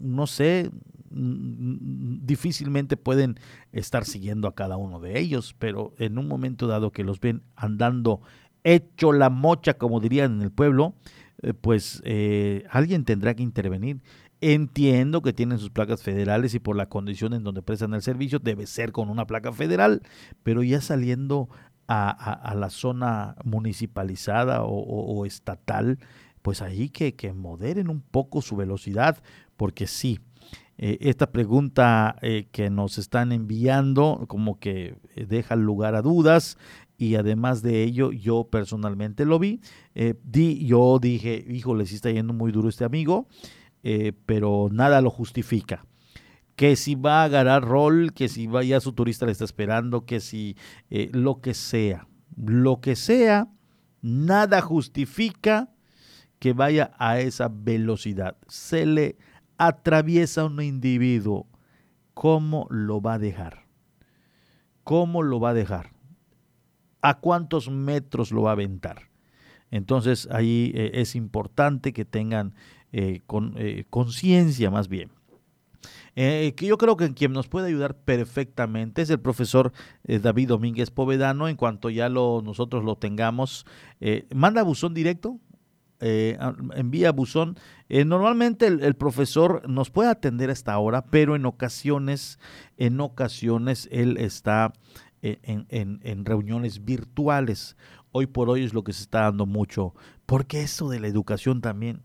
no sé, difícilmente pueden estar siguiendo a cada uno de ellos, pero en un momento dado que los ven andando hecho la mocha, como dirían en el pueblo, pues alguien tendrá que intervenir. Entiendo que tienen sus placas federales y por la condición en donde prestan el servicio debe ser con una placa federal, pero ya saliendo a, la zona municipalizada o, estatal, pues ahí que, moderen un poco su velocidad, porque sí, eh, esta pregunta eh, que nos están enviando como que deja lugar a dudas y además de ello yo personalmente lo vi, eh, di, yo dije, híjole, sí está yendo muy duro este amigo, eh, pero nada lo justifica. Que si va a agarrar rol, que si vaya su turista le está esperando, que si eh, lo que sea, lo que sea, nada justifica que vaya a esa velocidad. Se le atraviesa un individuo, ¿cómo lo va a dejar? ¿Cómo lo va a dejar? ¿A cuántos metros lo va a aventar? Entonces ahí eh, es importante que tengan eh, con eh, conciencia más bien. Que yo creo que quien nos puede ayudar perfectamente es el profesor David Domínguez Povedano. En cuanto ya lo, nosotros lo tengamos, manda buzón directo, envía buzón. Normalmente el, profesor nos puede atender hasta ahora, pero en ocasiones, en ocasiones él está en, en reuniones virtuales. Hoy por hoy es lo que se está dando mucho, porque eso de la educación también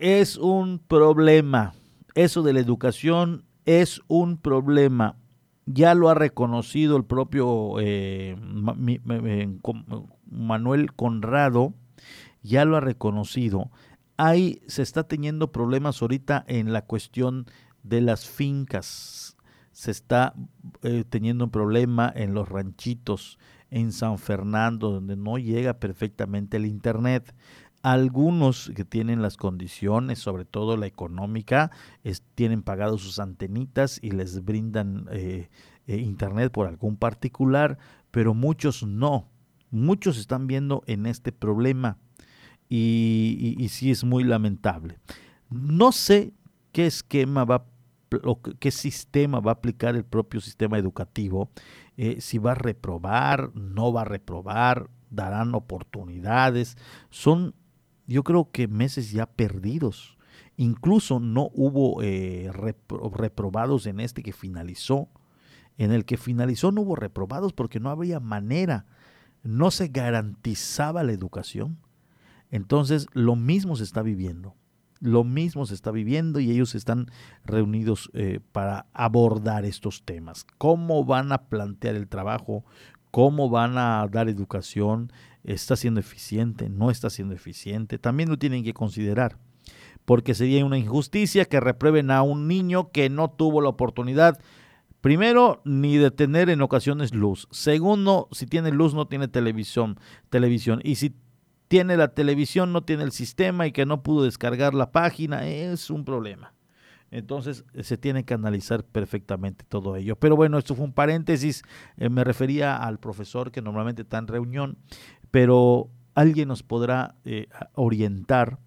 es un problema. Eso de la educación es un problema. Ya lo ha reconocido el propio eh, Manuel Conrado, ya lo ha reconocido. Ahí se está teniendo problemas ahorita en la cuestión de las fincas. Se está eh, teniendo un problema en los ranchitos, en San Fernando, donde no llega perfectamente el Internet. Algunos que tienen las condiciones, sobre todo la económica, tienen pagado sus antenitas y les brindan eh, eh, internet por algún particular, pero muchos no. Muchos están viendo en este problema y, sí es muy lamentable. No sé qué esquema va o qué sistema va a aplicar el propio sistema educativo, eh, si va a reprobar, no va a reprobar, darán oportunidades. Son yo creo que meses ya perdidos. Incluso no hubo eh, reprobados en este que finalizó. En el que finalizó no hubo reprobados porque no había manera. No se garantizaba la educación. Entonces lo mismo se está viviendo. Lo mismo se está viviendo y ellos están reunidos eh, para abordar estos temas. ¿Cómo van a plantear el trabajo? ¿Cómo van a dar educación? está siendo eficiente, no está siendo eficiente, también lo tienen que considerar. porque sería una injusticia que reprueben a un niño que no tuvo la oportunidad Primero, ni de tener en ocasiones luz. Segundo, si tiene luz no tiene televisión, televisión. Y si tiene la televisión no tiene el sistema y que no pudo descargar la página, es un problema. Entonces se tiene que analizar perfectamente todo ello. Pero bueno, esto fue un paréntesis. Eh, me refería al profesor que normalmente está en reunión, pero alguien nos podrá eh, orientar,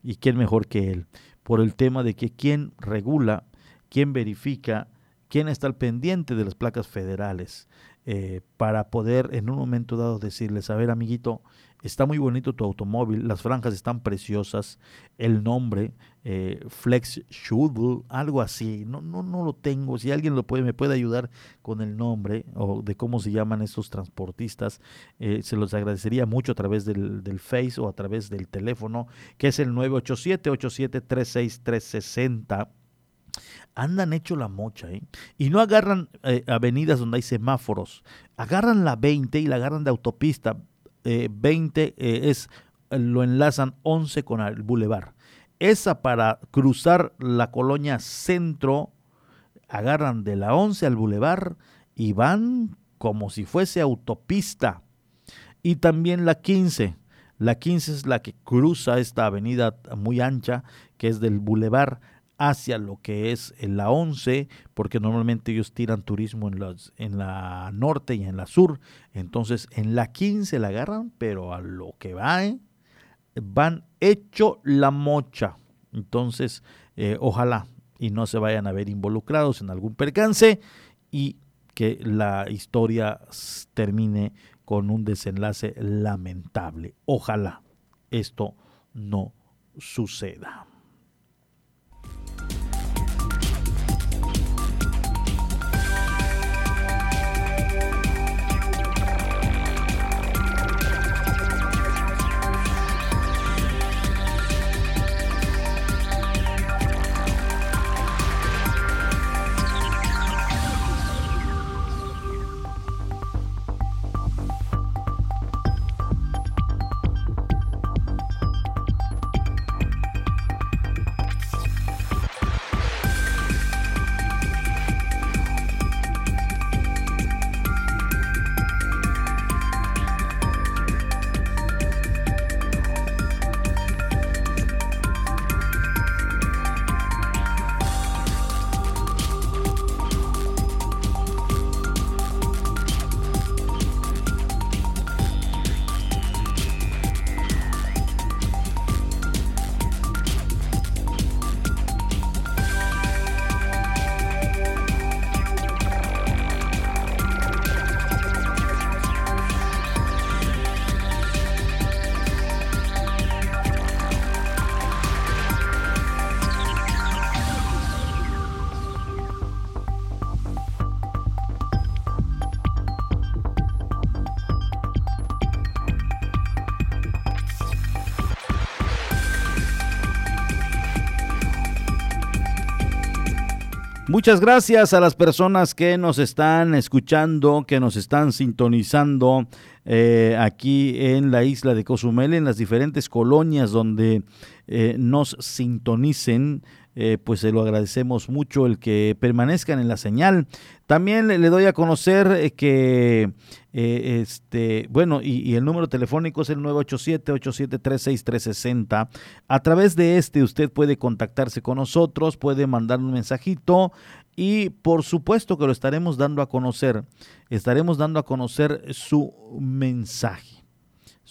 y quién mejor que él, por el tema de que quién regula, quién verifica quién está al pendiente de las placas federales eh, para poder en un momento dado decirles, a ver amiguito, está muy bonito tu automóvil, las franjas están preciosas, el nombre, eh, Flex Shuttle, algo así, no, no, no lo tengo, si alguien lo puede, me puede ayudar con el nombre o de cómo se llaman estos transportistas, eh, se los agradecería mucho a través del, del, Face o a través del teléfono, que es el 987 87 360 andan hecho la mocha, ¿eh? Y no agarran eh, avenidas donde hay semáforos, agarran la 20 y la agarran de autopista. 20 eh, eh, es, lo enlazan 11 con el bulevar. Esa para cruzar la colonia centro, agarran de la 11 al bulevar y van como si fuese autopista. Y también la 15. La 15 es la que cruza esta avenida muy ancha, que es del bulevar hacia lo que es la 11, porque normalmente ellos tiran turismo en, los, en la norte y en la sur. Entonces en la 15 la agarran, pero a lo que va, ¿eh? van hecho la mocha. Entonces, eh, ojalá y no se vayan a ver involucrados en algún percance y que la historia termine con un desenlace lamentable. Ojalá esto no suceda. Muchas gracias a las personas que nos están escuchando, que nos están sintonizando eh, aquí en la isla de Cozumel, en las diferentes colonias donde eh, nos sintonicen. Eh, pues se lo agradecemos mucho el que permanezcan en la señal. También le, doy a conocer que, este, bueno, y, y, el número telefónico es el 987-873-6360. A través de este usted puede contactarse con nosotros, puede mandar un mensajito y por supuesto que lo estaremos dando a conocer. Estaremos dando a conocer su mensaje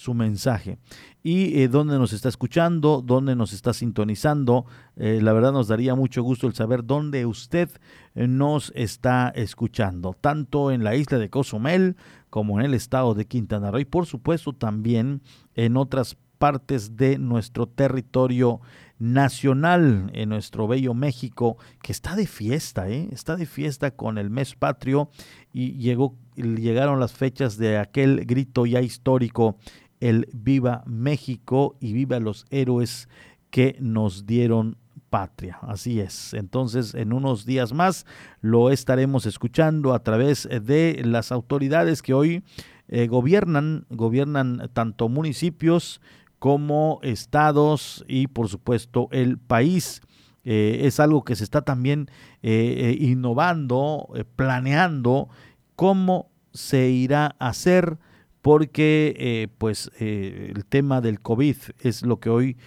su mensaje y eh, dónde nos está escuchando, dónde nos está sintonizando. Eh, la verdad nos daría mucho gusto el saber dónde usted eh, nos está escuchando, tanto en la isla de Cozumel como en el estado de Quintana Roo y por supuesto también en otras partes de nuestro territorio nacional en nuestro bello México, que está de fiesta, ¿eh? está de fiesta con el mes patrio y llegó, llegaron las fechas de aquel grito ya histórico el Viva México y viva los héroes que nos dieron patria. Así es. Entonces, en unos días más lo estaremos escuchando a través de las autoridades que hoy eh, gobiernan, gobiernan tanto municipios como estados y por supuesto el país. Eh, es algo que se está también eh, innovando, planeando cómo se irá a hacer porque pues el tema del COVID es lo que hoy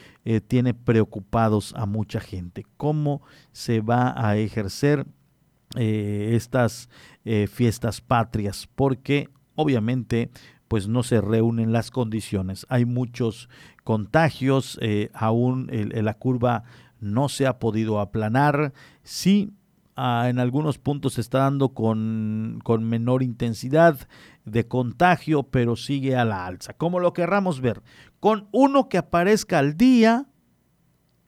tiene preocupados a mucha gente. ¿Cómo se va a ejercer estas fiestas patrias? Porque obviamente pues no se reúnen las condiciones. Hay muchos contagios, aún la curva no se ha podido aplanar. Sí, ah, en algunos puntos se está dando con, con, menor intensidad de contagio, pero sigue a la alza. Como lo querramos ver, con uno que aparezca al día,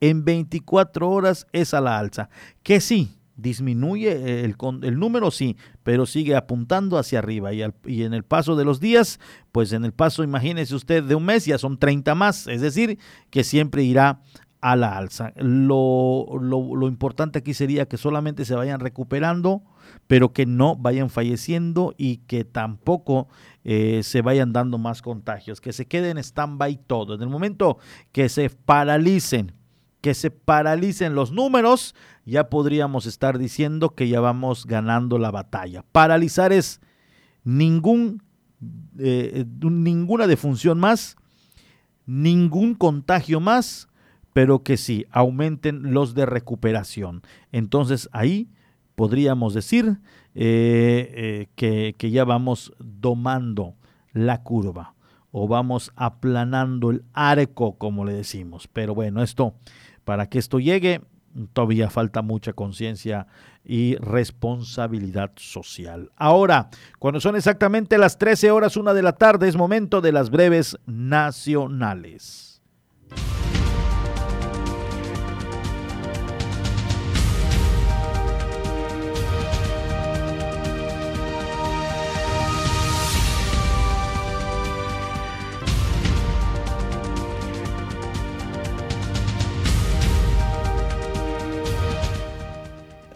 en 24 horas es a la alza. Que sí, disminuye el, el, número, sí, pero sigue apuntando hacia arriba. Y, y, en el paso de los días, pues en el paso, imagínese usted, de un mes ya son 30 más, es decir, que siempre irá a la alza. Lo, lo, importante aquí sería que solamente se vayan recuperando, pero que no vayan falleciendo y que tampoco eh, se vayan dando más contagios, que se queden en stand-by todo. En el momento que se paralicen, que se paralicen los números, ya podríamos estar diciendo que ya vamos ganando la batalla. Paralizar es ningún, eh, ninguna defunción más, ningún contagio más, pero que sí aumenten los de recuperación. Entonces ahí podríamos decir eh, eh, que, ya vamos domando la curva o vamos aplanando el arco, como le decimos. Pero bueno, esto, para que esto llegue, todavía falta mucha conciencia y responsabilidad social. Ahora, cuando son exactamente las 13 horas, una de la tarde, es momento de las breves nacionales.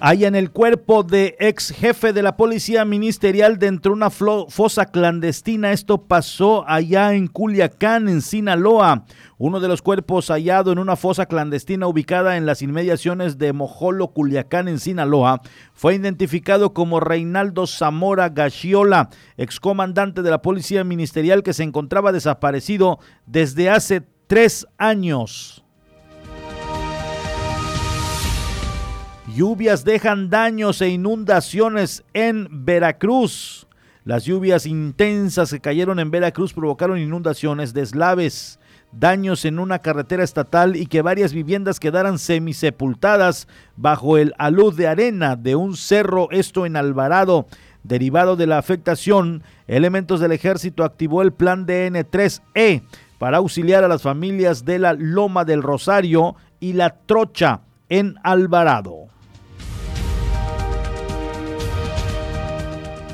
En el cuerpo de ex jefe de la policía ministerial dentro de una fosa clandestina. Esto pasó allá en Culiacán, en Sinaloa. Uno de los cuerpos hallado en una fosa clandestina ubicada en las inmediaciones de Mojolo, Culiacán, en Sinaloa, fue identificado como Reinaldo Zamora Gachiola, excomandante de la policía ministerial que se encontraba desaparecido desde hace tres años. Lluvias dejan daños e inundaciones en Veracruz. Las lluvias intensas que cayeron en Veracruz provocaron inundaciones, deslaves, daños en una carretera estatal y que varias viviendas quedaran semisepultadas bajo el alud de arena de un cerro, esto en Alvarado. Derivado de la afectación, elementos del ejército activó el plan DN3E para auxiliar a las familias de la Loma del Rosario y la Trocha en Alvarado.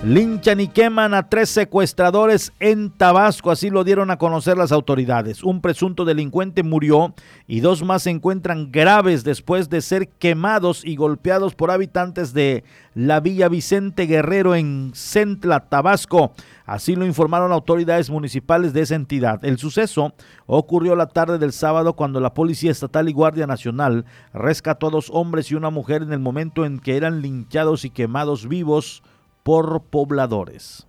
Linchan y queman a tres secuestradores en Tabasco, así lo dieron a conocer las autoridades. Un presunto delincuente murió y dos más se encuentran graves después de ser quemados y golpeados por habitantes de la Villa Vicente Guerrero en Centla, Tabasco. Así lo informaron autoridades municipales de esa entidad. El suceso ocurrió la tarde del sábado cuando la Policía Estatal y Guardia Nacional rescató a dos hombres y una mujer en el momento en que eran linchados y quemados vivos por pobladores.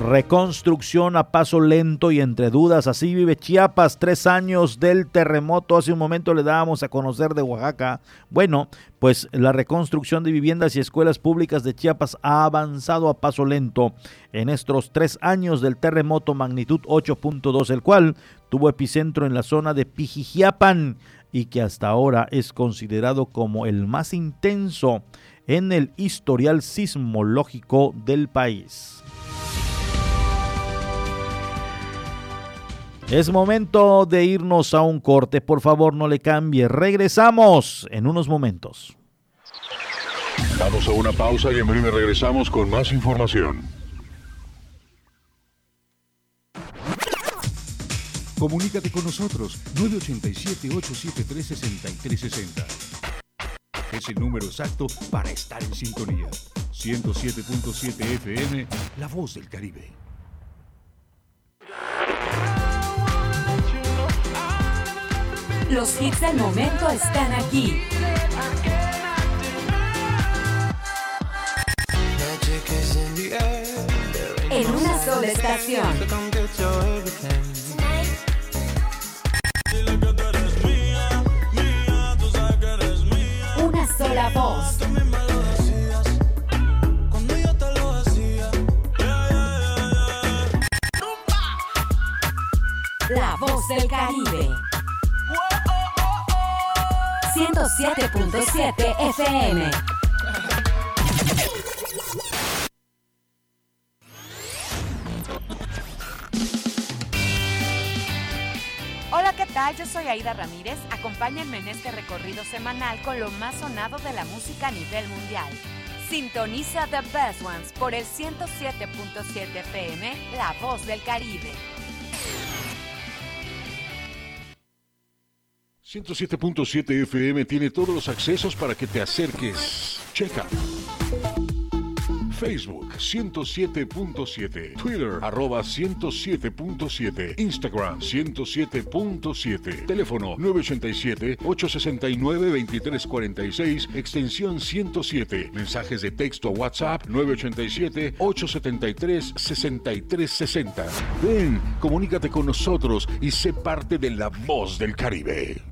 reconstrucción a paso lento y entre dudas. Así vive Chiapas, tres años del terremoto. Hace un momento le dábamos a conocer de Oaxaca. Bueno, pues la reconstrucción de viviendas y escuelas públicas de Chiapas ha avanzado a paso lento en estos tres años del terremoto magnitud 8.2, el cual tuvo epicentro en la zona de Pijijiapan y que hasta ahora es considerado como el más intenso en el historial sismológico del país. Es momento de irnos a un corte, por favor no le cambie, regresamos en unos momentos. Vamos a una pausa y en breve regresamos con más información. Comunícate con nosotros 987-873-6360. Es el número exacto para estar en sintonía. 107.7 FM, La Voz del Caribe. Los hits del momento están aquí. En una sola estación. Sola voz. La voz del Caribe. 107.7 FM. Hola, ¿qué tal? Yo soy Aida Ramírez. Acompáñenme en este recorrido semanal con lo más sonado de la música a nivel mundial. Sintoniza The Best Ones por el 107.7 FM, La Voz del Caribe. 107.7 FM tiene todos los accesos para que te acerques. Checa. Facebook 107.7, Twitter arroba 107.7, Instagram 107.7, teléfono 987-869-2346, extensión 107, mensajes de texto a WhatsApp 987-873-6360. Ven, comunícate con nosotros y sé parte de la voz del Caribe.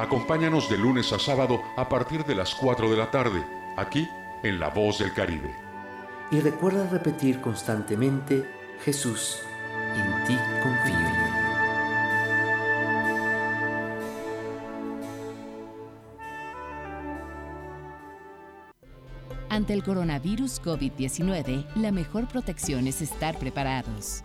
Acompáñanos de lunes a sábado a partir de las 4 de la tarde, aquí en La Voz del Caribe. Y recuerda repetir constantemente, Jesús, en ti confío. Ante el coronavirus COVID-19, la mejor protección es estar preparados.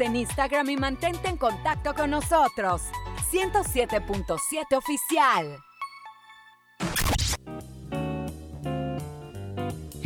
En Instagram y mantente en contacto con nosotros. 107.7 Oficial.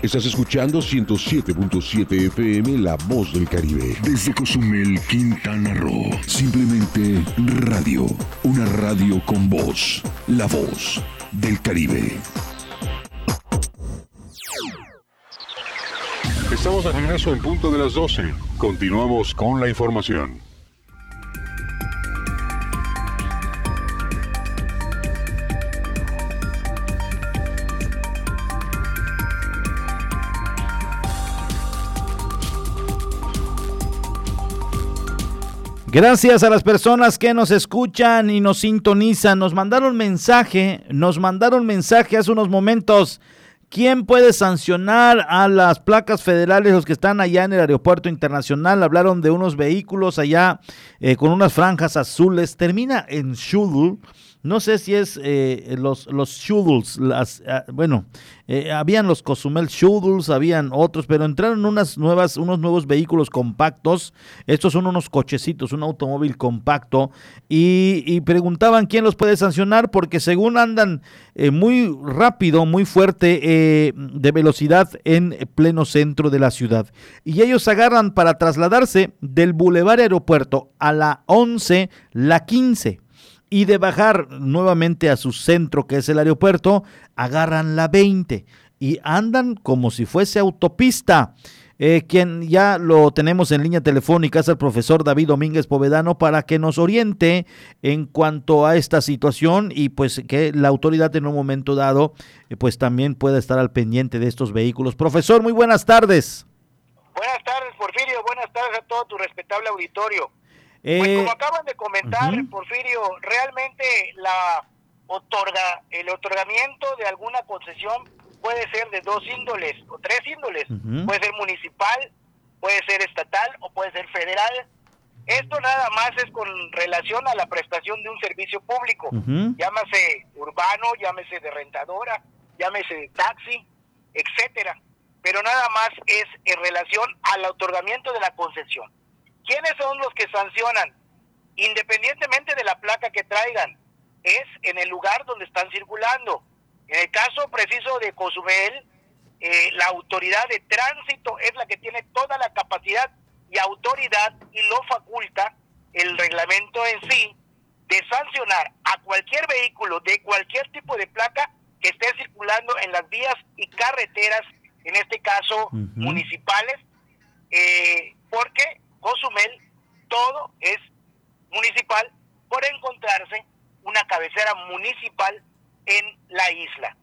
Estás escuchando 107.7 FM La Voz del Caribe. Desde Cozumel, Quintana Roo. Simplemente radio. Una radio con voz. La Voz del Caribe. Estamos de regreso en punto de las 12. Continuamos con la información. Gracias a las personas que nos escuchan y nos sintonizan. Nos mandaron mensaje, nos mandaron mensaje hace unos momentos. ¿Quién puede sancionar a las placas federales, los que están allá en el aeropuerto internacional? Hablaron de unos vehículos allá eh, con unas franjas azules. Termina en Shul. No sé si es eh, los, los las, ah, bueno, eh, habían los Cozumel Shuddles, habían otros, pero entraron unas nuevas, unos nuevos vehículos compactos, estos son unos cochecitos, un automóvil compacto, y, preguntaban quién los puede sancionar, porque según andan eh, muy rápido, muy fuerte de velocidad en pleno centro de la ciudad, y ellos agarran para trasladarse del Boulevard Aeropuerto a la 11, la 15 y de bajar nuevamente a su centro, que es el aeropuerto, agarran la 20 y andan como si fuese autopista. Eh, quien ya lo tenemos en línea telefónica es el profesor David Domínguez Povedano para que nos oriente en cuanto a esta situación y pues que la autoridad en un momento dado eh, pues también pueda estar al pendiente de estos vehículos. Profesor, muy buenas tardes. Buenas tardes, Porfirio. Buenas tardes a todo tu respetable auditorio. Pues como eh, acaban de comentar, Porfirio, realmente la otorga, el otorgamiento de alguna concesión puede ser de dos índoles o tres índoles. Puede ser municipal, puede ser estatal o puede ser federal. Esto nada más es con relación a la prestación de un servicio público, llámese urbano, llámese de rentadora, llámese de taxi, etcétera. Pero nada más es en relación al otorgamiento de la concesión. ¿Quiénes son los que sancionan? Independientemente de la placa que traigan, es en el lugar donde están circulando. En el caso preciso de Cozumel, eh, la autoridad de tránsito es la que tiene toda la capacidad y autoridad y lo faculta el reglamento en sí de sancionar a cualquier vehículo de cualquier tipo de placa que esté circulando en las vías y carreteras, en este caso municipales, eh, porque Cozumel, todo es municipal por encontrarse una cabecera municipal en la isla.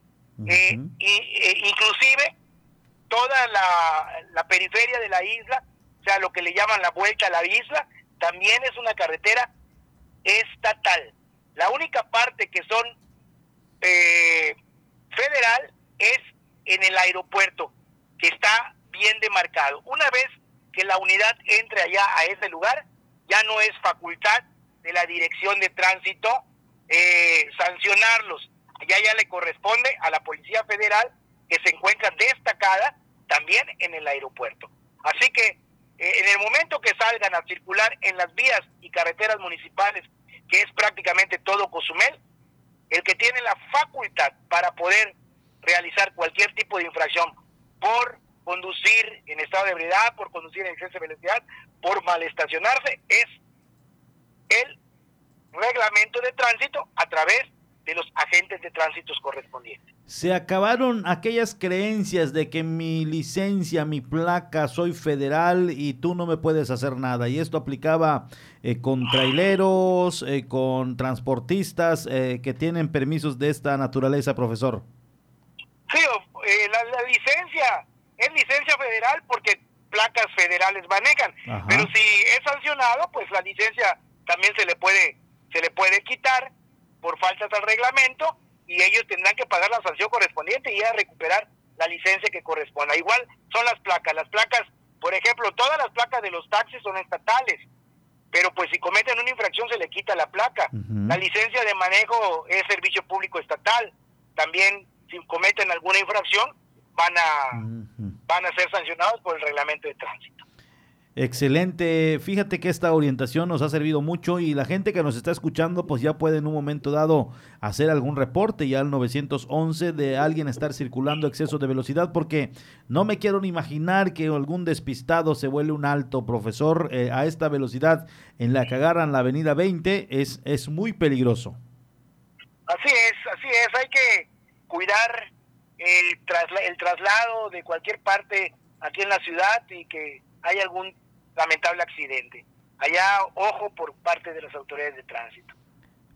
Eh, y, eh, inclusive toda la, periferia de la isla, o sea, lo que le llaman la vuelta a la isla, también es una carretera estatal. La única parte que son eh, federal es en el aeropuerto, que está bien demarcado. Una vez que la unidad entre allá a ese lugar, ya no es facultad de la dirección de tránsito eh, sancionarlos. Allá ya le corresponde a la Policía Federal que se encuentra destacada también en el aeropuerto. Así que eh, en el momento que salgan a circular en las vías y carreteras municipales, que es prácticamente todo Cozumel, el que tiene la facultad para poder realizar cualquier tipo de infracción por conducir en estado de ebriedad, por conducir en exceso de velocidad, por mal estacionarse, es el reglamento de tránsito a través de los agentes de tránsito correspondientes. Se acabaron aquellas creencias de que mi licencia, mi placa, soy federal y tú no me puedes hacer nada. Y esto aplicaba eh, con traileros, eh, con transportistas eh, que tienen permisos de esta naturaleza, profesor. Sí, la licencia es licencia federal porque placas federales manejan. Pero si es sancionado, pues la licencia también se le puede se le puede quitar por faltas al reglamento y ellos tendrán que pagar la sanción correspondiente y a recuperar la licencia que corresponda. Igual son las placas. Las placas, por ejemplo, todas las placas de los taxis son estatales, pero pues si cometen una infracción se le quita la placa. La licencia de manejo es servicio público estatal. También si cometen alguna infracción van a van a ser sancionados por el reglamento de tránsito. Excelente, fíjate que esta orientación nos ha servido mucho y la gente que nos está escuchando pues ya puede en un momento dado hacer algún reporte ya al 911 de alguien estar circulando exceso de velocidad porque no me quiero ni imaginar que algún despistado se vuele un alto profesor eh, a esta velocidad en la que agarran la avenida 20 es, es muy peligroso. Así es, así es, hay que cuidar el, el traslado de cualquier parte aquí en la ciudad y que haya algún lamentable accidente. Allá, ojo por parte de las autoridades de tránsito.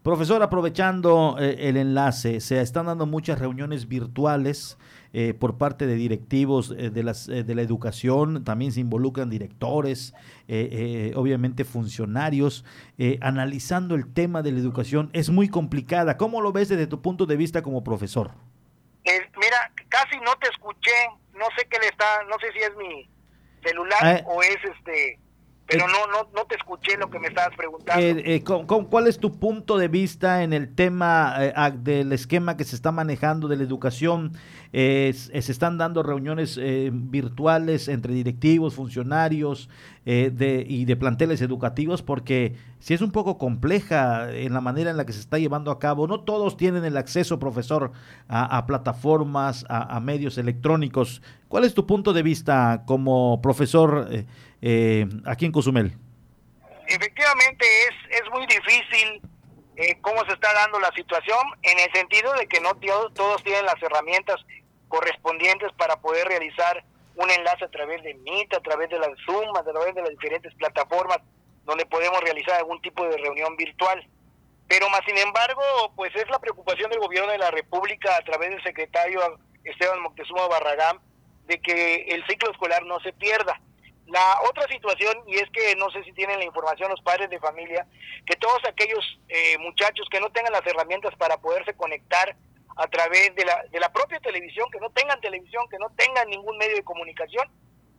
Profesor, aprovechando eh, el enlace, se están dando muchas reuniones virtuales eh, por parte de directivos eh, de, las, de la educación, también se involucran directores, obviamente funcionarios, analizando el tema de la educación. Es muy complicada. ¿Cómo lo ves desde tu punto de vista como profesor? Casi no te escuché, no sé qué le está, no sé si es mi celular o es este, pero no, no, no te escuché lo que me estabas preguntando. Eh, ¿Cuál es tu punto de vista en el tema del esquema que se está manejando de la educación? se están dando reuniones virtuales entre directivos, funcionarios de, y de planteles educativos porque si es un poco compleja en la manera en la que se está llevando a cabo. No todos tienen el acceso, profesor, a, plataformas, a, medios electrónicos. ¿Cuál es tu punto de vista como profesor eh, eh, aquí en Cozumel? Efectivamente, es, es muy difícil eh, cómo se está dando la situación en el sentido de que no todos tienen las herramientas correspondientes para poder realizar un enlace a través de Meet, a través de la Zoom, a través de las diferentes plataformas donde podemos realizar algún tipo de reunión virtual. Pero más sin embargo, pues es la preocupación del gobierno de la República a través del secretario Esteban Moctezuma Barragán de que el ciclo escolar no se pierda. La otra situación, y es que no sé si tienen la información los padres de familia, que todos aquellos eh, muchachos que no tengan las herramientas para poderse conectar a través de la, de la propia televisión, que no tengan televisión, que no tengan ningún medio de comunicación,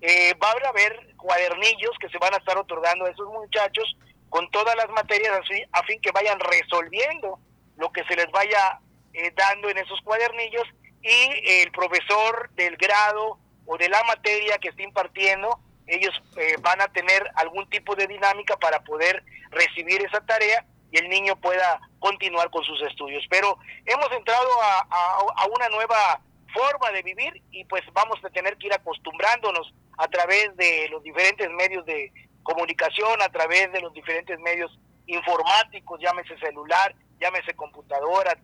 eh, va a haber cuadernillos que se van a estar otorgando a esos muchachos con todas las materias así, a fin que vayan resolviendo lo que se les vaya eh, dando en esos cuadernillos y el profesor del grado o de la materia que esté impartiendo, ellos eh, van a tener algún tipo de dinámica para poder recibir esa tarea y el niño pueda continuar con sus estudios. Pero hemos entrado a una nueva forma de vivir y pues vamos a tener que ir acostumbrándonos a través de los diferentes medios de comunicación, a través de los diferentes medios informáticos, llámese celular, llámese computadora,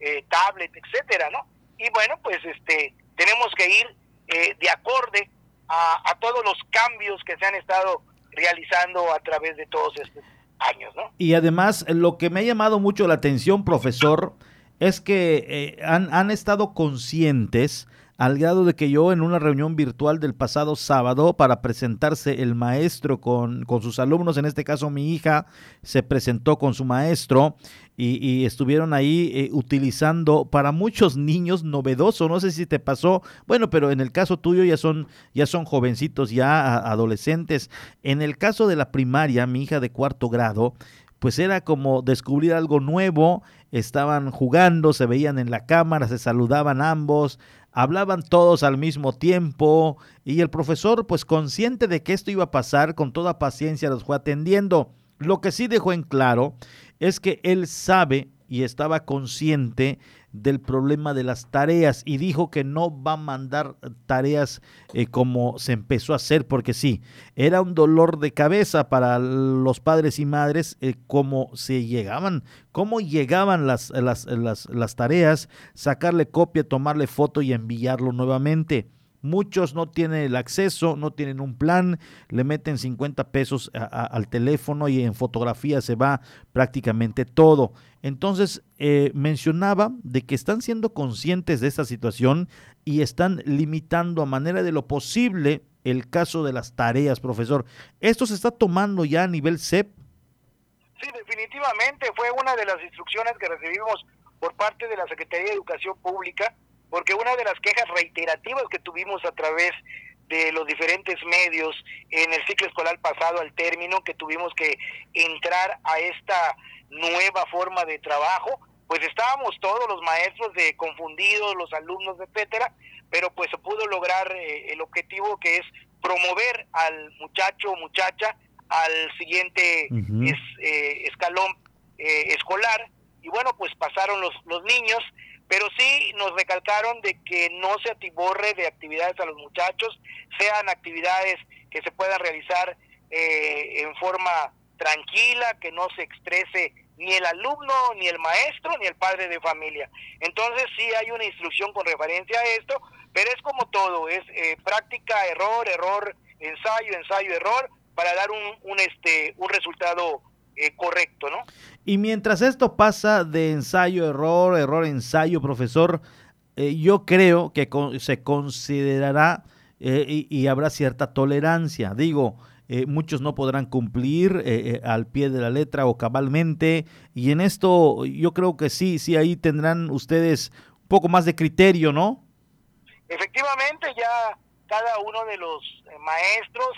eh, tablet, etcétera, ¿no? Y bueno, pues este tenemos que ir eh, de acorde a, a todos los cambios que se han estado realizando a través de todos estos años, ¿no? Y además, lo que me ha llamado mucho la atención, profesor, es que eh, han, han, estado conscientes al grado de que yo en una reunión virtual del pasado sábado para presentarse el maestro con, con sus alumnos, en este caso mi hija se presentó con su maestro y, estuvieron ahí eh, utilizando para muchos niños novedoso, no sé si te pasó, bueno, pero en el caso tuyo ya son, ya son jovencitos, ya adolescentes. En el caso de la primaria, mi hija de cuarto grado, pues era como descubrir algo nuevo, estaban jugando, se veían en la cámara, se saludaban ambos, hablaban todos al mismo tiempo y el profesor pues consciente de que esto iba a pasar con toda paciencia los fue atendiendo. Lo que sí dejó en claro es que él sabe y estaba consciente del problema de las tareas y dijo que no va a mandar tareas eh, como se empezó a hacer, porque sí, era un dolor de cabeza para los padres y madres eh, cómo se llegaban, cómo llegaban las, las, las, las tareas, sacarle copia, tomarle foto y enviarlo nuevamente. Muchos no tienen el acceso, no tienen un plan, le meten 50 pesos al teléfono y en fotografía se va prácticamente todo. Entonces, eh, mencionaba de que están siendo conscientes de esta situación y están limitando a manera de lo posible el caso de las tareas, profesor. ¿Esto se está tomando ya a nivel CEP? Sí, definitivamente fue una de las instrucciones que recibimos por parte de la Secretaría de Educación Pública porque una de las quejas reiterativas que tuvimos a través de los diferentes medios en el ciclo escolar pasado al término, que tuvimos que entrar a esta nueva forma de trabajo, pues estábamos todos los maestros de confundidos, los alumnos, etcétera, pero pues se pudo lograr eh, el objetivo que es promover al muchacho o muchacha al siguiente eh, escalón eh, escolar. Y bueno pues pasaron los, los niños pero sí nos recalcaron de que no se atiborre de actividades a los muchachos, sean actividades que se puedan realizar eh, en forma tranquila, que no se estrese ni el alumno, ni el maestro, ni el padre de familia. Entonces sí hay una instrucción con referencia a esto, pero es como todo, es eh, práctica, error, error, ensayo, ensayo, error, para dar un, un, este, un resultado eh, correcto, ¿no? Y mientras esto pasa de ensayo, error, error, ensayo, profesor, eh, yo creo que se considerará eh, y, habrá cierta tolerancia. Digo, muchos no podrán cumplir al pie de la letra o cabalmente, y en esto yo creo que sí, sí, ahí tendrán ustedes un poco más de criterio, ¿no? Efectivamente, ya cada uno de los maestros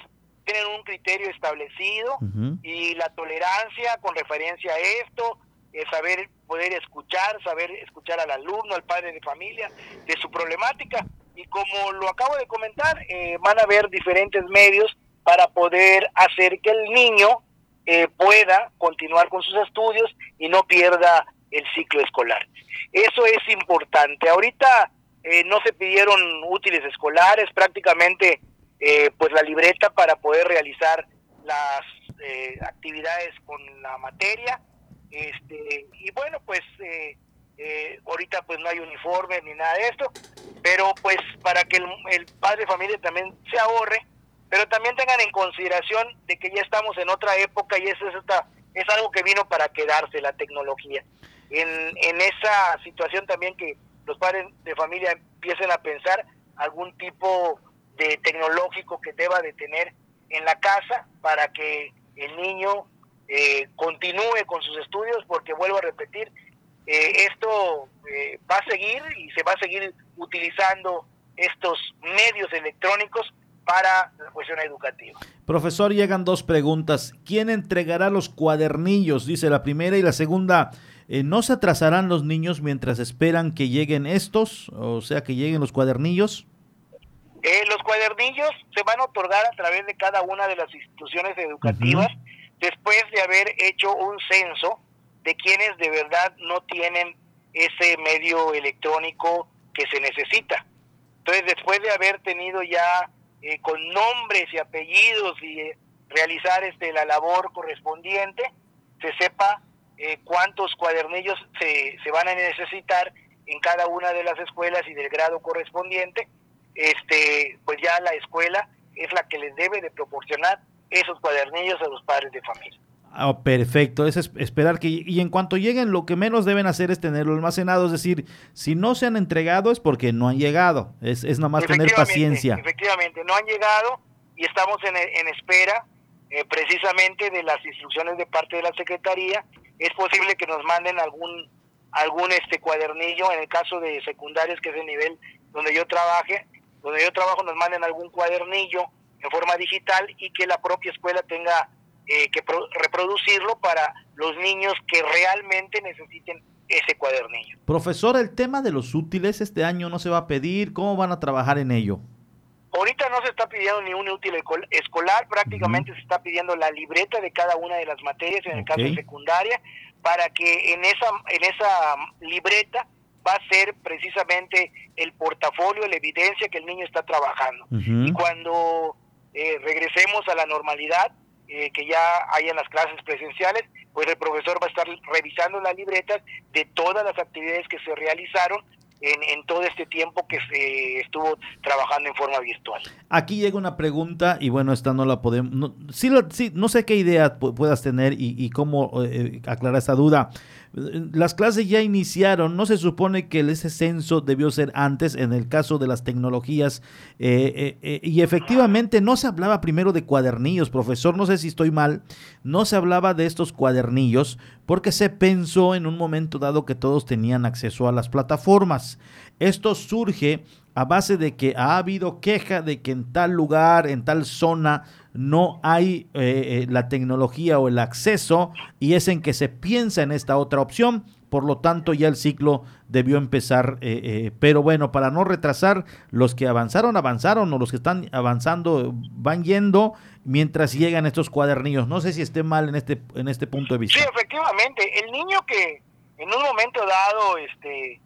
tienen un criterio establecido y la tolerancia con referencia a esto, es saber poder escuchar, saber escuchar al alumno, al padre de familia, de su problemática. Y como lo acabo de comentar, eh, van a haber diferentes medios para poder hacer que el niño eh, pueda continuar con sus estudios y no pierda el ciclo escolar. Eso es importante. Ahorita eh, no se pidieron útiles escolares, prácticamente pues la libreta para poder realizar las actividades con la materia este, y bueno, pues eh, eh, ahorita pues no hay uniforme ni nada de esto, pero pues para que el, padre de familia también se ahorre, pero también tengan en consideración de que ya estamos en otra época y eso es, es algo que vino para quedarse, la tecnología. En, en esa situación también que los padres de familia empiecen a pensar algún tipo de tecnológico que deba de tener en la casa para que el niño eh, continúe con sus estudios porque vuelvo a repetir, eh, esto eh, va a seguir y se va a seguir utilizando estos medios electrónicos para la cuestión educativa. Profesor, llegan dos preguntas. ¿Quién entregará los cuadernillos? Dice la primera y la segunda. ¿No se atrasarán los niños mientras esperan que lleguen estos? O sea, que lleguen los cuadernillos. Los cuadernillos se van a otorgar a través de cada una de las instituciones educativas después de haber hecho un censo de quienes de verdad no tienen ese medio electrónico que se necesita. Entonces, después de haber tenido ya eh, con nombres y apellidos y eh, realizar este la labor correspondiente, se sepa eh, cuántos cuadernillos se, se van a necesitar en cada una de las escuelas y del grado correspondiente, este pues ya la escuela es la que les debe de proporcionar esos cuadernillos a los padres de familia. Oh, perfecto, es esperar que y en cuanto lleguen lo que menos deben hacer es tenerlo almacenado, es decir, si no se han entregado es porque no han llegado, es, es nomás tener paciencia. Efectivamente, no han llegado y estamos en, en espera eh, precisamente de las instrucciones de parte de la Secretaría, es posible que nos manden algún algún este cuadernillo, en el caso de secundarios que es el nivel donde yo trabaje, donde yo trabajo nos manden algún cuadernillo en forma digital y que la propia escuela tenga eh, que reproducirlo para los niños que realmente necesiten ese cuadernillo. Profesor, el tema de los útiles este año no se va a pedir, ¿cómo van a trabajar en ello? Ahorita no se está pidiendo ni un útil escolar, prácticamente se está pidiendo la libreta de cada una de las materias, en el caso de secundaria, para que en esa, en esa libreta va a ser precisamente el portafolio, la evidencia que el niño está trabajando. Y cuando eh, regresemos a la normalidad, eh, que ya hayan las clases presenciales, pues el profesor va a estar revisando las libretas de todas las actividades que se realizaron en, todo este tiempo que se estuvo trabajando en forma virtual. Aquí llega una pregunta y bueno, esta no la podemos, no, sí, no sé qué idea puedas tener y, cómo eh, aclarar esta duda. Las clases ya iniciaron, no se supone que ese censo debió ser antes en el caso de las tecnologías eh, eh, eh, y efectivamente no se hablaba primero de cuadernillos, profesor, no sé si estoy mal, no se hablaba de estos cuadernillos porque se pensó en un momento dado que todos tenían acceso a las plataformas. Esto surge a base de que ha habido queja de que en tal lugar, en tal zona, no hay eh, eh, la tecnología o el acceso y es en que se piensa en esta otra opción. Por lo tanto, ya el ciclo debió empezar. Eh, pero bueno, para no retrasar, los que avanzaron, avanzaron, o los que están avanzando van yendo mientras llegan estos cuadernillos. No sé si esté mal en este, en este punto de vista. Sí, efectivamente. El niño que en un momento dado este,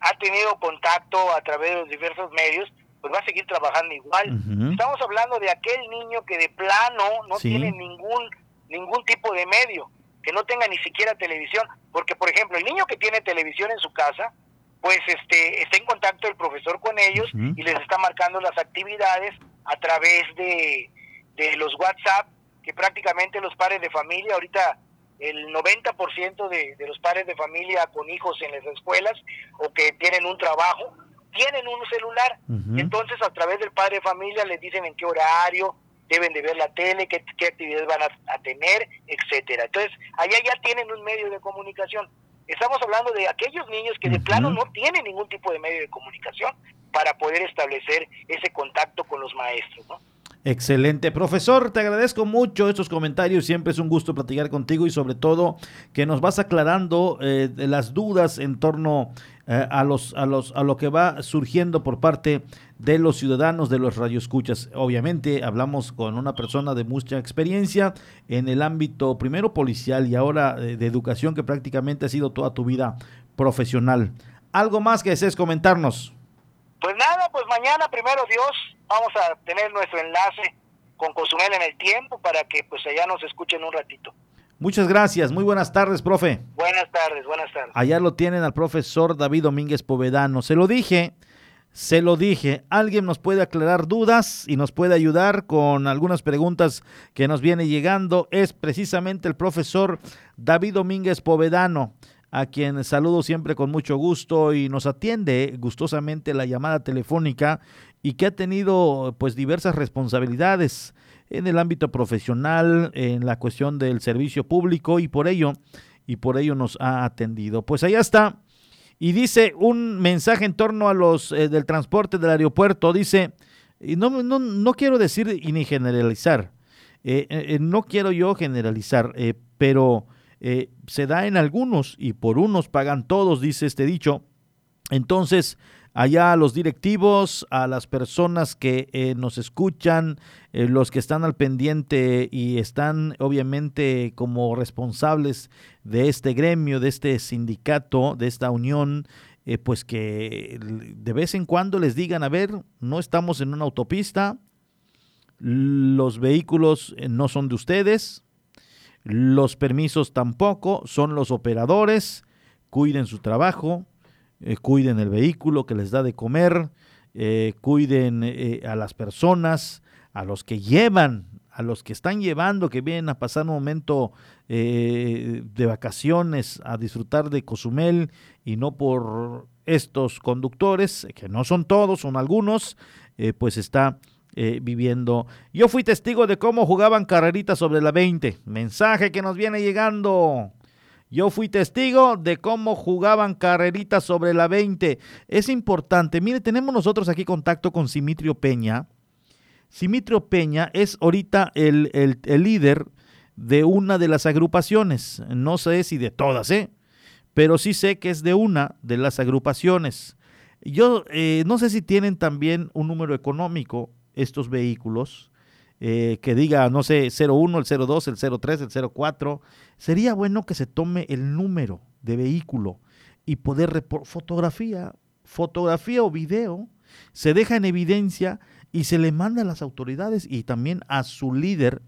ha tenido contacto a través de los diversos medios, pues va a seguir trabajando igual. Estamos hablando de aquel niño que de plano no tiene ningún ningún tipo de medio, que no tenga ni siquiera televisión, porque por ejemplo, el niño que tiene televisión en su casa, pues este está en contacto el profesor con ellos y les está marcando las actividades a través de, de los WhatsApp, que prácticamente los padres de familia ahorita el 90% de, de los padres de familia con hijos en las escuelas o que tienen un trabajo, tienen un celular. Entonces, a través del padre de familia les dicen en qué horario deben de ver la tele, qué, actividades van a, tener, etcétera. Entonces, allá ya tienen un medio de comunicación. Estamos hablando de aquellos niños que de plano no tienen ningún tipo de medio de comunicación para poder establecer ese contacto con los maestros, ¿no? Excelente. Profesor, te agradezco mucho estos comentarios. Siempre es un gusto platicar contigo y sobre todo que nos vas aclarando eh, las dudas en torno eh, a, los, a, los, a lo que va surgiendo por parte de los ciudadanos, de los radioescuchas. Obviamente hablamos con una persona de mucha experiencia en el ámbito primero policial y ahora de, de educación que prácticamente ha sido toda tu vida profesional. ¿Algo más que desees comentarnos? Pues nada, pues mañana, primero Dios, vamos a tener nuestro enlace con Cozumel en el tiempo para que pues allá nos escuchen un ratito. Muchas gracias, muy buenas tardes, profe. Buenas tardes, buenas tardes. Allá lo tienen al profesor David Domínguez Povedano. Se lo dije, se lo dije. ¿Alguien nos puede aclarar dudas y nos puede ayudar con algunas preguntas que nos viene llegando? Es precisamente el profesor David Domínguez Povedano a quien saludo siempre con mucho gusto y nos atiende gustosamente la llamada telefónica y que ha tenido pues diversas responsabilidades en el ámbito profesional, en la cuestión del servicio público y por ello y por ello nos ha atendido. Pues allá está. Y dice un mensaje en torno a los eh, del transporte del aeropuerto, dice, y no, no, no quiero decir y ni generalizar, eh, eh, no quiero yo generalizar, pero se da en algunos y por unos pagan todos, dice este dicho. Entonces, allá a los directivos, a las personas que eh, nos escuchan, eh, los que están al pendiente y están obviamente como responsables de este gremio, de este sindicato, de esta unión, pues que de vez en cuando les digan, a ver, no estamos en una autopista, los vehículos no son de ustedes, los permisos tampoco, son los operadores, cuiden su trabajo, eh, cuiden el vehículo que les da de comer, eh, cuiden eh, a las personas, a los que llevan, a los que están llevando, que vienen a pasar un momento de vacaciones, a disfrutar de Cozumel y no por estos conductores, que no son todos, son algunos, pues está eh, viviendo. Yo fui testigo de cómo jugaban carreritas sobre la 20. Mensaje que nos viene llegando. Yo fui testigo de cómo jugaban carreritas sobre la 20. Es importante. Mire, tenemos nosotros aquí contacto con Simitrio Peña. Simitrio Peña es ahorita el, el, líder de una de las agrupaciones. No sé si de todas, ¿eh? Pero sí sé que es de una de las agrupaciones. Yo eh, no sé si tienen también un número económico estos vehículos, eh, que diga, no sé, 01, el 02, el 03, el 04, sería bueno que se tome el número de vehículo y poder fotografía, fotografía o video, se deja en evidencia y se le manda a las autoridades y también a su líder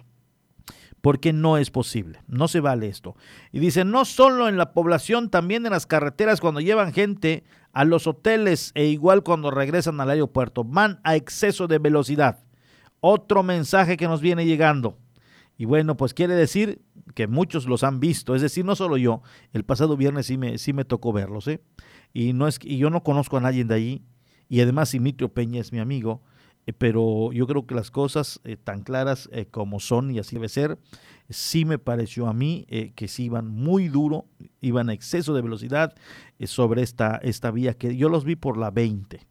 porque no es posible, no se vale esto. Y dice, no solo en la población, también en las carreteras cuando llevan gente a los hoteles e igual cuando regresan al aeropuerto, van a exceso de velocidad. Otro mensaje que nos viene llegando. Y bueno, pues quiere decir que muchos los han visto, es decir, no solo yo, el pasado viernes sí me, sí me tocó verlos, ¿eh? Y, no es, y yo no conozco a nadie de allí, y además Simitrio Peña es mi amigo, eh, pero yo creo que las cosas eh, tan claras eh, como son y así debe ser, sí me pareció a mí que sí iban muy duro, iban a exceso de velocidad sobre esta, esta vía que yo los vi por la 20.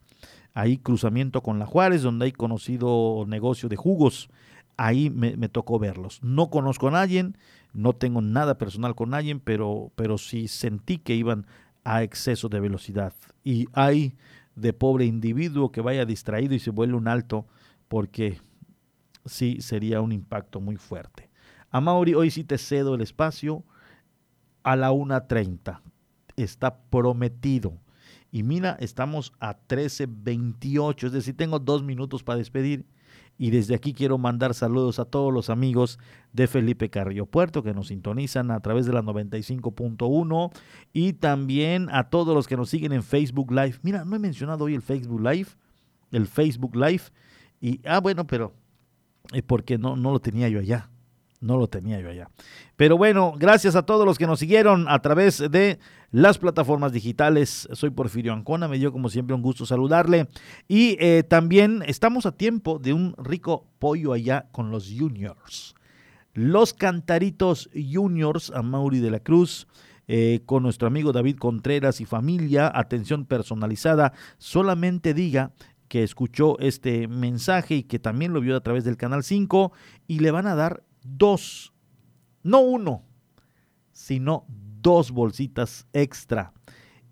Ahí cruzamiento con la Juárez, donde hay conocido negocio de jugos. Ahí me, tocó verlos. No conozco a nadie, no tengo nada personal con nadie, pero, pero sí sentí que iban a exceso de velocidad. Y hay de pobre individuo que vaya distraído y se vuelve un alto, porque sí sería un impacto muy fuerte. A hoy sí te cedo el espacio a la 1.30. Está prometido. Y mira, estamos a 13.28, es decir, tengo dos minutos para despedir y desde aquí quiero mandar saludos a todos los amigos de Felipe Carrillo Puerto que nos sintonizan a través de la 95.1 y también a todos los que nos siguen en Facebook Live. Mira, no he mencionado hoy el Facebook Live, el Facebook Live. Y, ah, bueno, pero es porque no, no lo tenía yo allá. No lo tenía yo allá. Pero bueno, gracias a todos los que nos siguieron a través de las plataformas digitales. Soy Porfirio Ancona, me dio como siempre un gusto saludarle. Y eh, también estamos a tiempo de un rico pollo allá con los juniors. Los cantaritos juniors a Mauri de la Cruz. Eh, con nuestro amigo David Contreras y familia, atención personalizada, solamente diga que escuchó este mensaje y que también lo vio a través del Canal 5 y le van a dar dos, no uno, sino dos bolsitas extra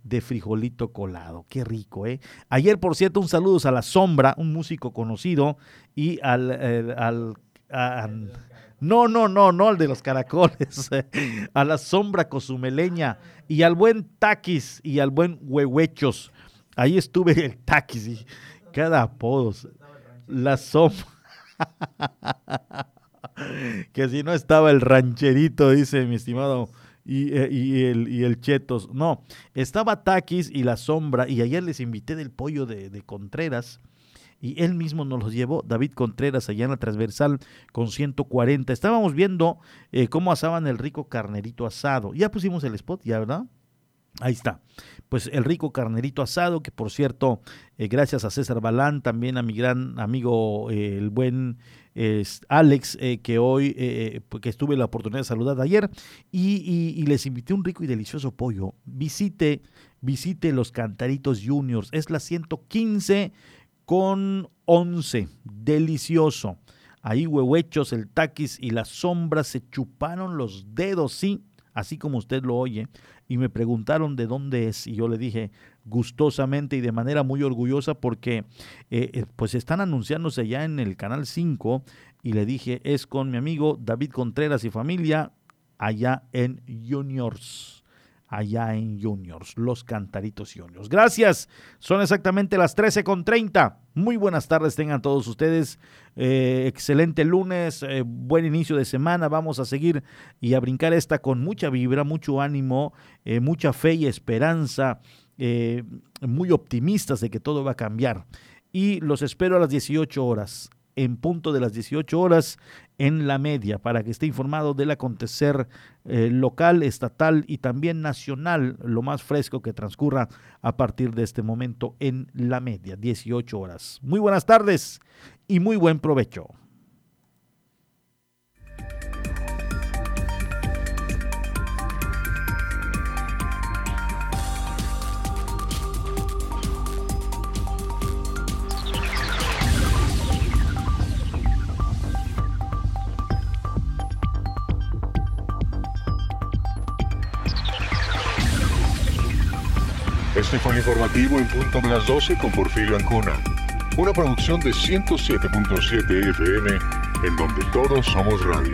de frijolito colado. Qué rico, ¿eh? Ayer, por cierto, un saludo a La Sombra, un músico conocido, y al... al no, no, no, no al de los caracoles, [LAUGHS] a la sombra cozumeleña y al buen Taquis y al buen Huehuechos. Ahí estuve el Taquis y cada apodo. La sombra. [LAUGHS] [LAUGHS] que si no estaba el rancherito, dice mi estimado eh, y, el, y el Chetos. No, estaba Taquis y la sombra. Y ayer les invité del pollo de, Contreras. Y él mismo nos los llevó, David Contreras, allá en la transversal con 140. Estábamos viendo eh, cómo asaban el rico carnerito asado. Ya pusimos el spot, ¿ya verdad? Ahí está. Pues el rico carnerito asado, que por cierto, eh, gracias a César Balán, también a mi gran amigo, el buen es Alex, eh, que hoy, eh, eh, que estuve la oportunidad de saludar ayer, y, les invité un rico y delicioso pollo. Visite, visite los Cantaritos Juniors. Es la 115 con 11. Delicioso. Ahí huehuechos, el taquis y las sombras se chuparon los dedos, sí, así como usted lo oye. Y me preguntaron de dónde es. Y yo le dije, gustosamente y de manera muy orgullosa porque eh, eh, pues están anunciándose ya en el Canal 5 y le dije es con mi amigo David Contreras y familia allá en Juniors allá en Juniors, los Cantaritos Juniors. Gracias, son exactamente las 13.30. Muy buenas tardes tengan todos ustedes. Eh, excelente lunes, buen inicio de semana. Vamos a seguir y a brincar esta con mucha vibra, mucho ánimo, mucha fe y esperanza eh, muy optimistas de que todo va a cambiar. Y los espero a las 18 horas, en punto de las 18 horas en la media, para que esté informado del acontecer eh, local, estatal y también nacional, lo más fresco que transcurra a partir de este momento en la media, 18 horas. Muy buenas tardes y muy buen provecho. Este fue el informativo en punto de las 12 con Porfirio Ancona. Una producción de 107.7 FM en donde todos somos radio.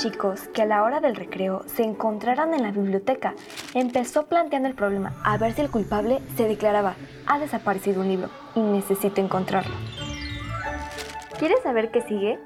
Chicos que a la hora del recreo se encontraran en la biblioteca. Empezó planteando el problema a ver si el culpable se declaraba, ha desaparecido un libro y necesito encontrarlo. ¿Quieres saber qué sigue?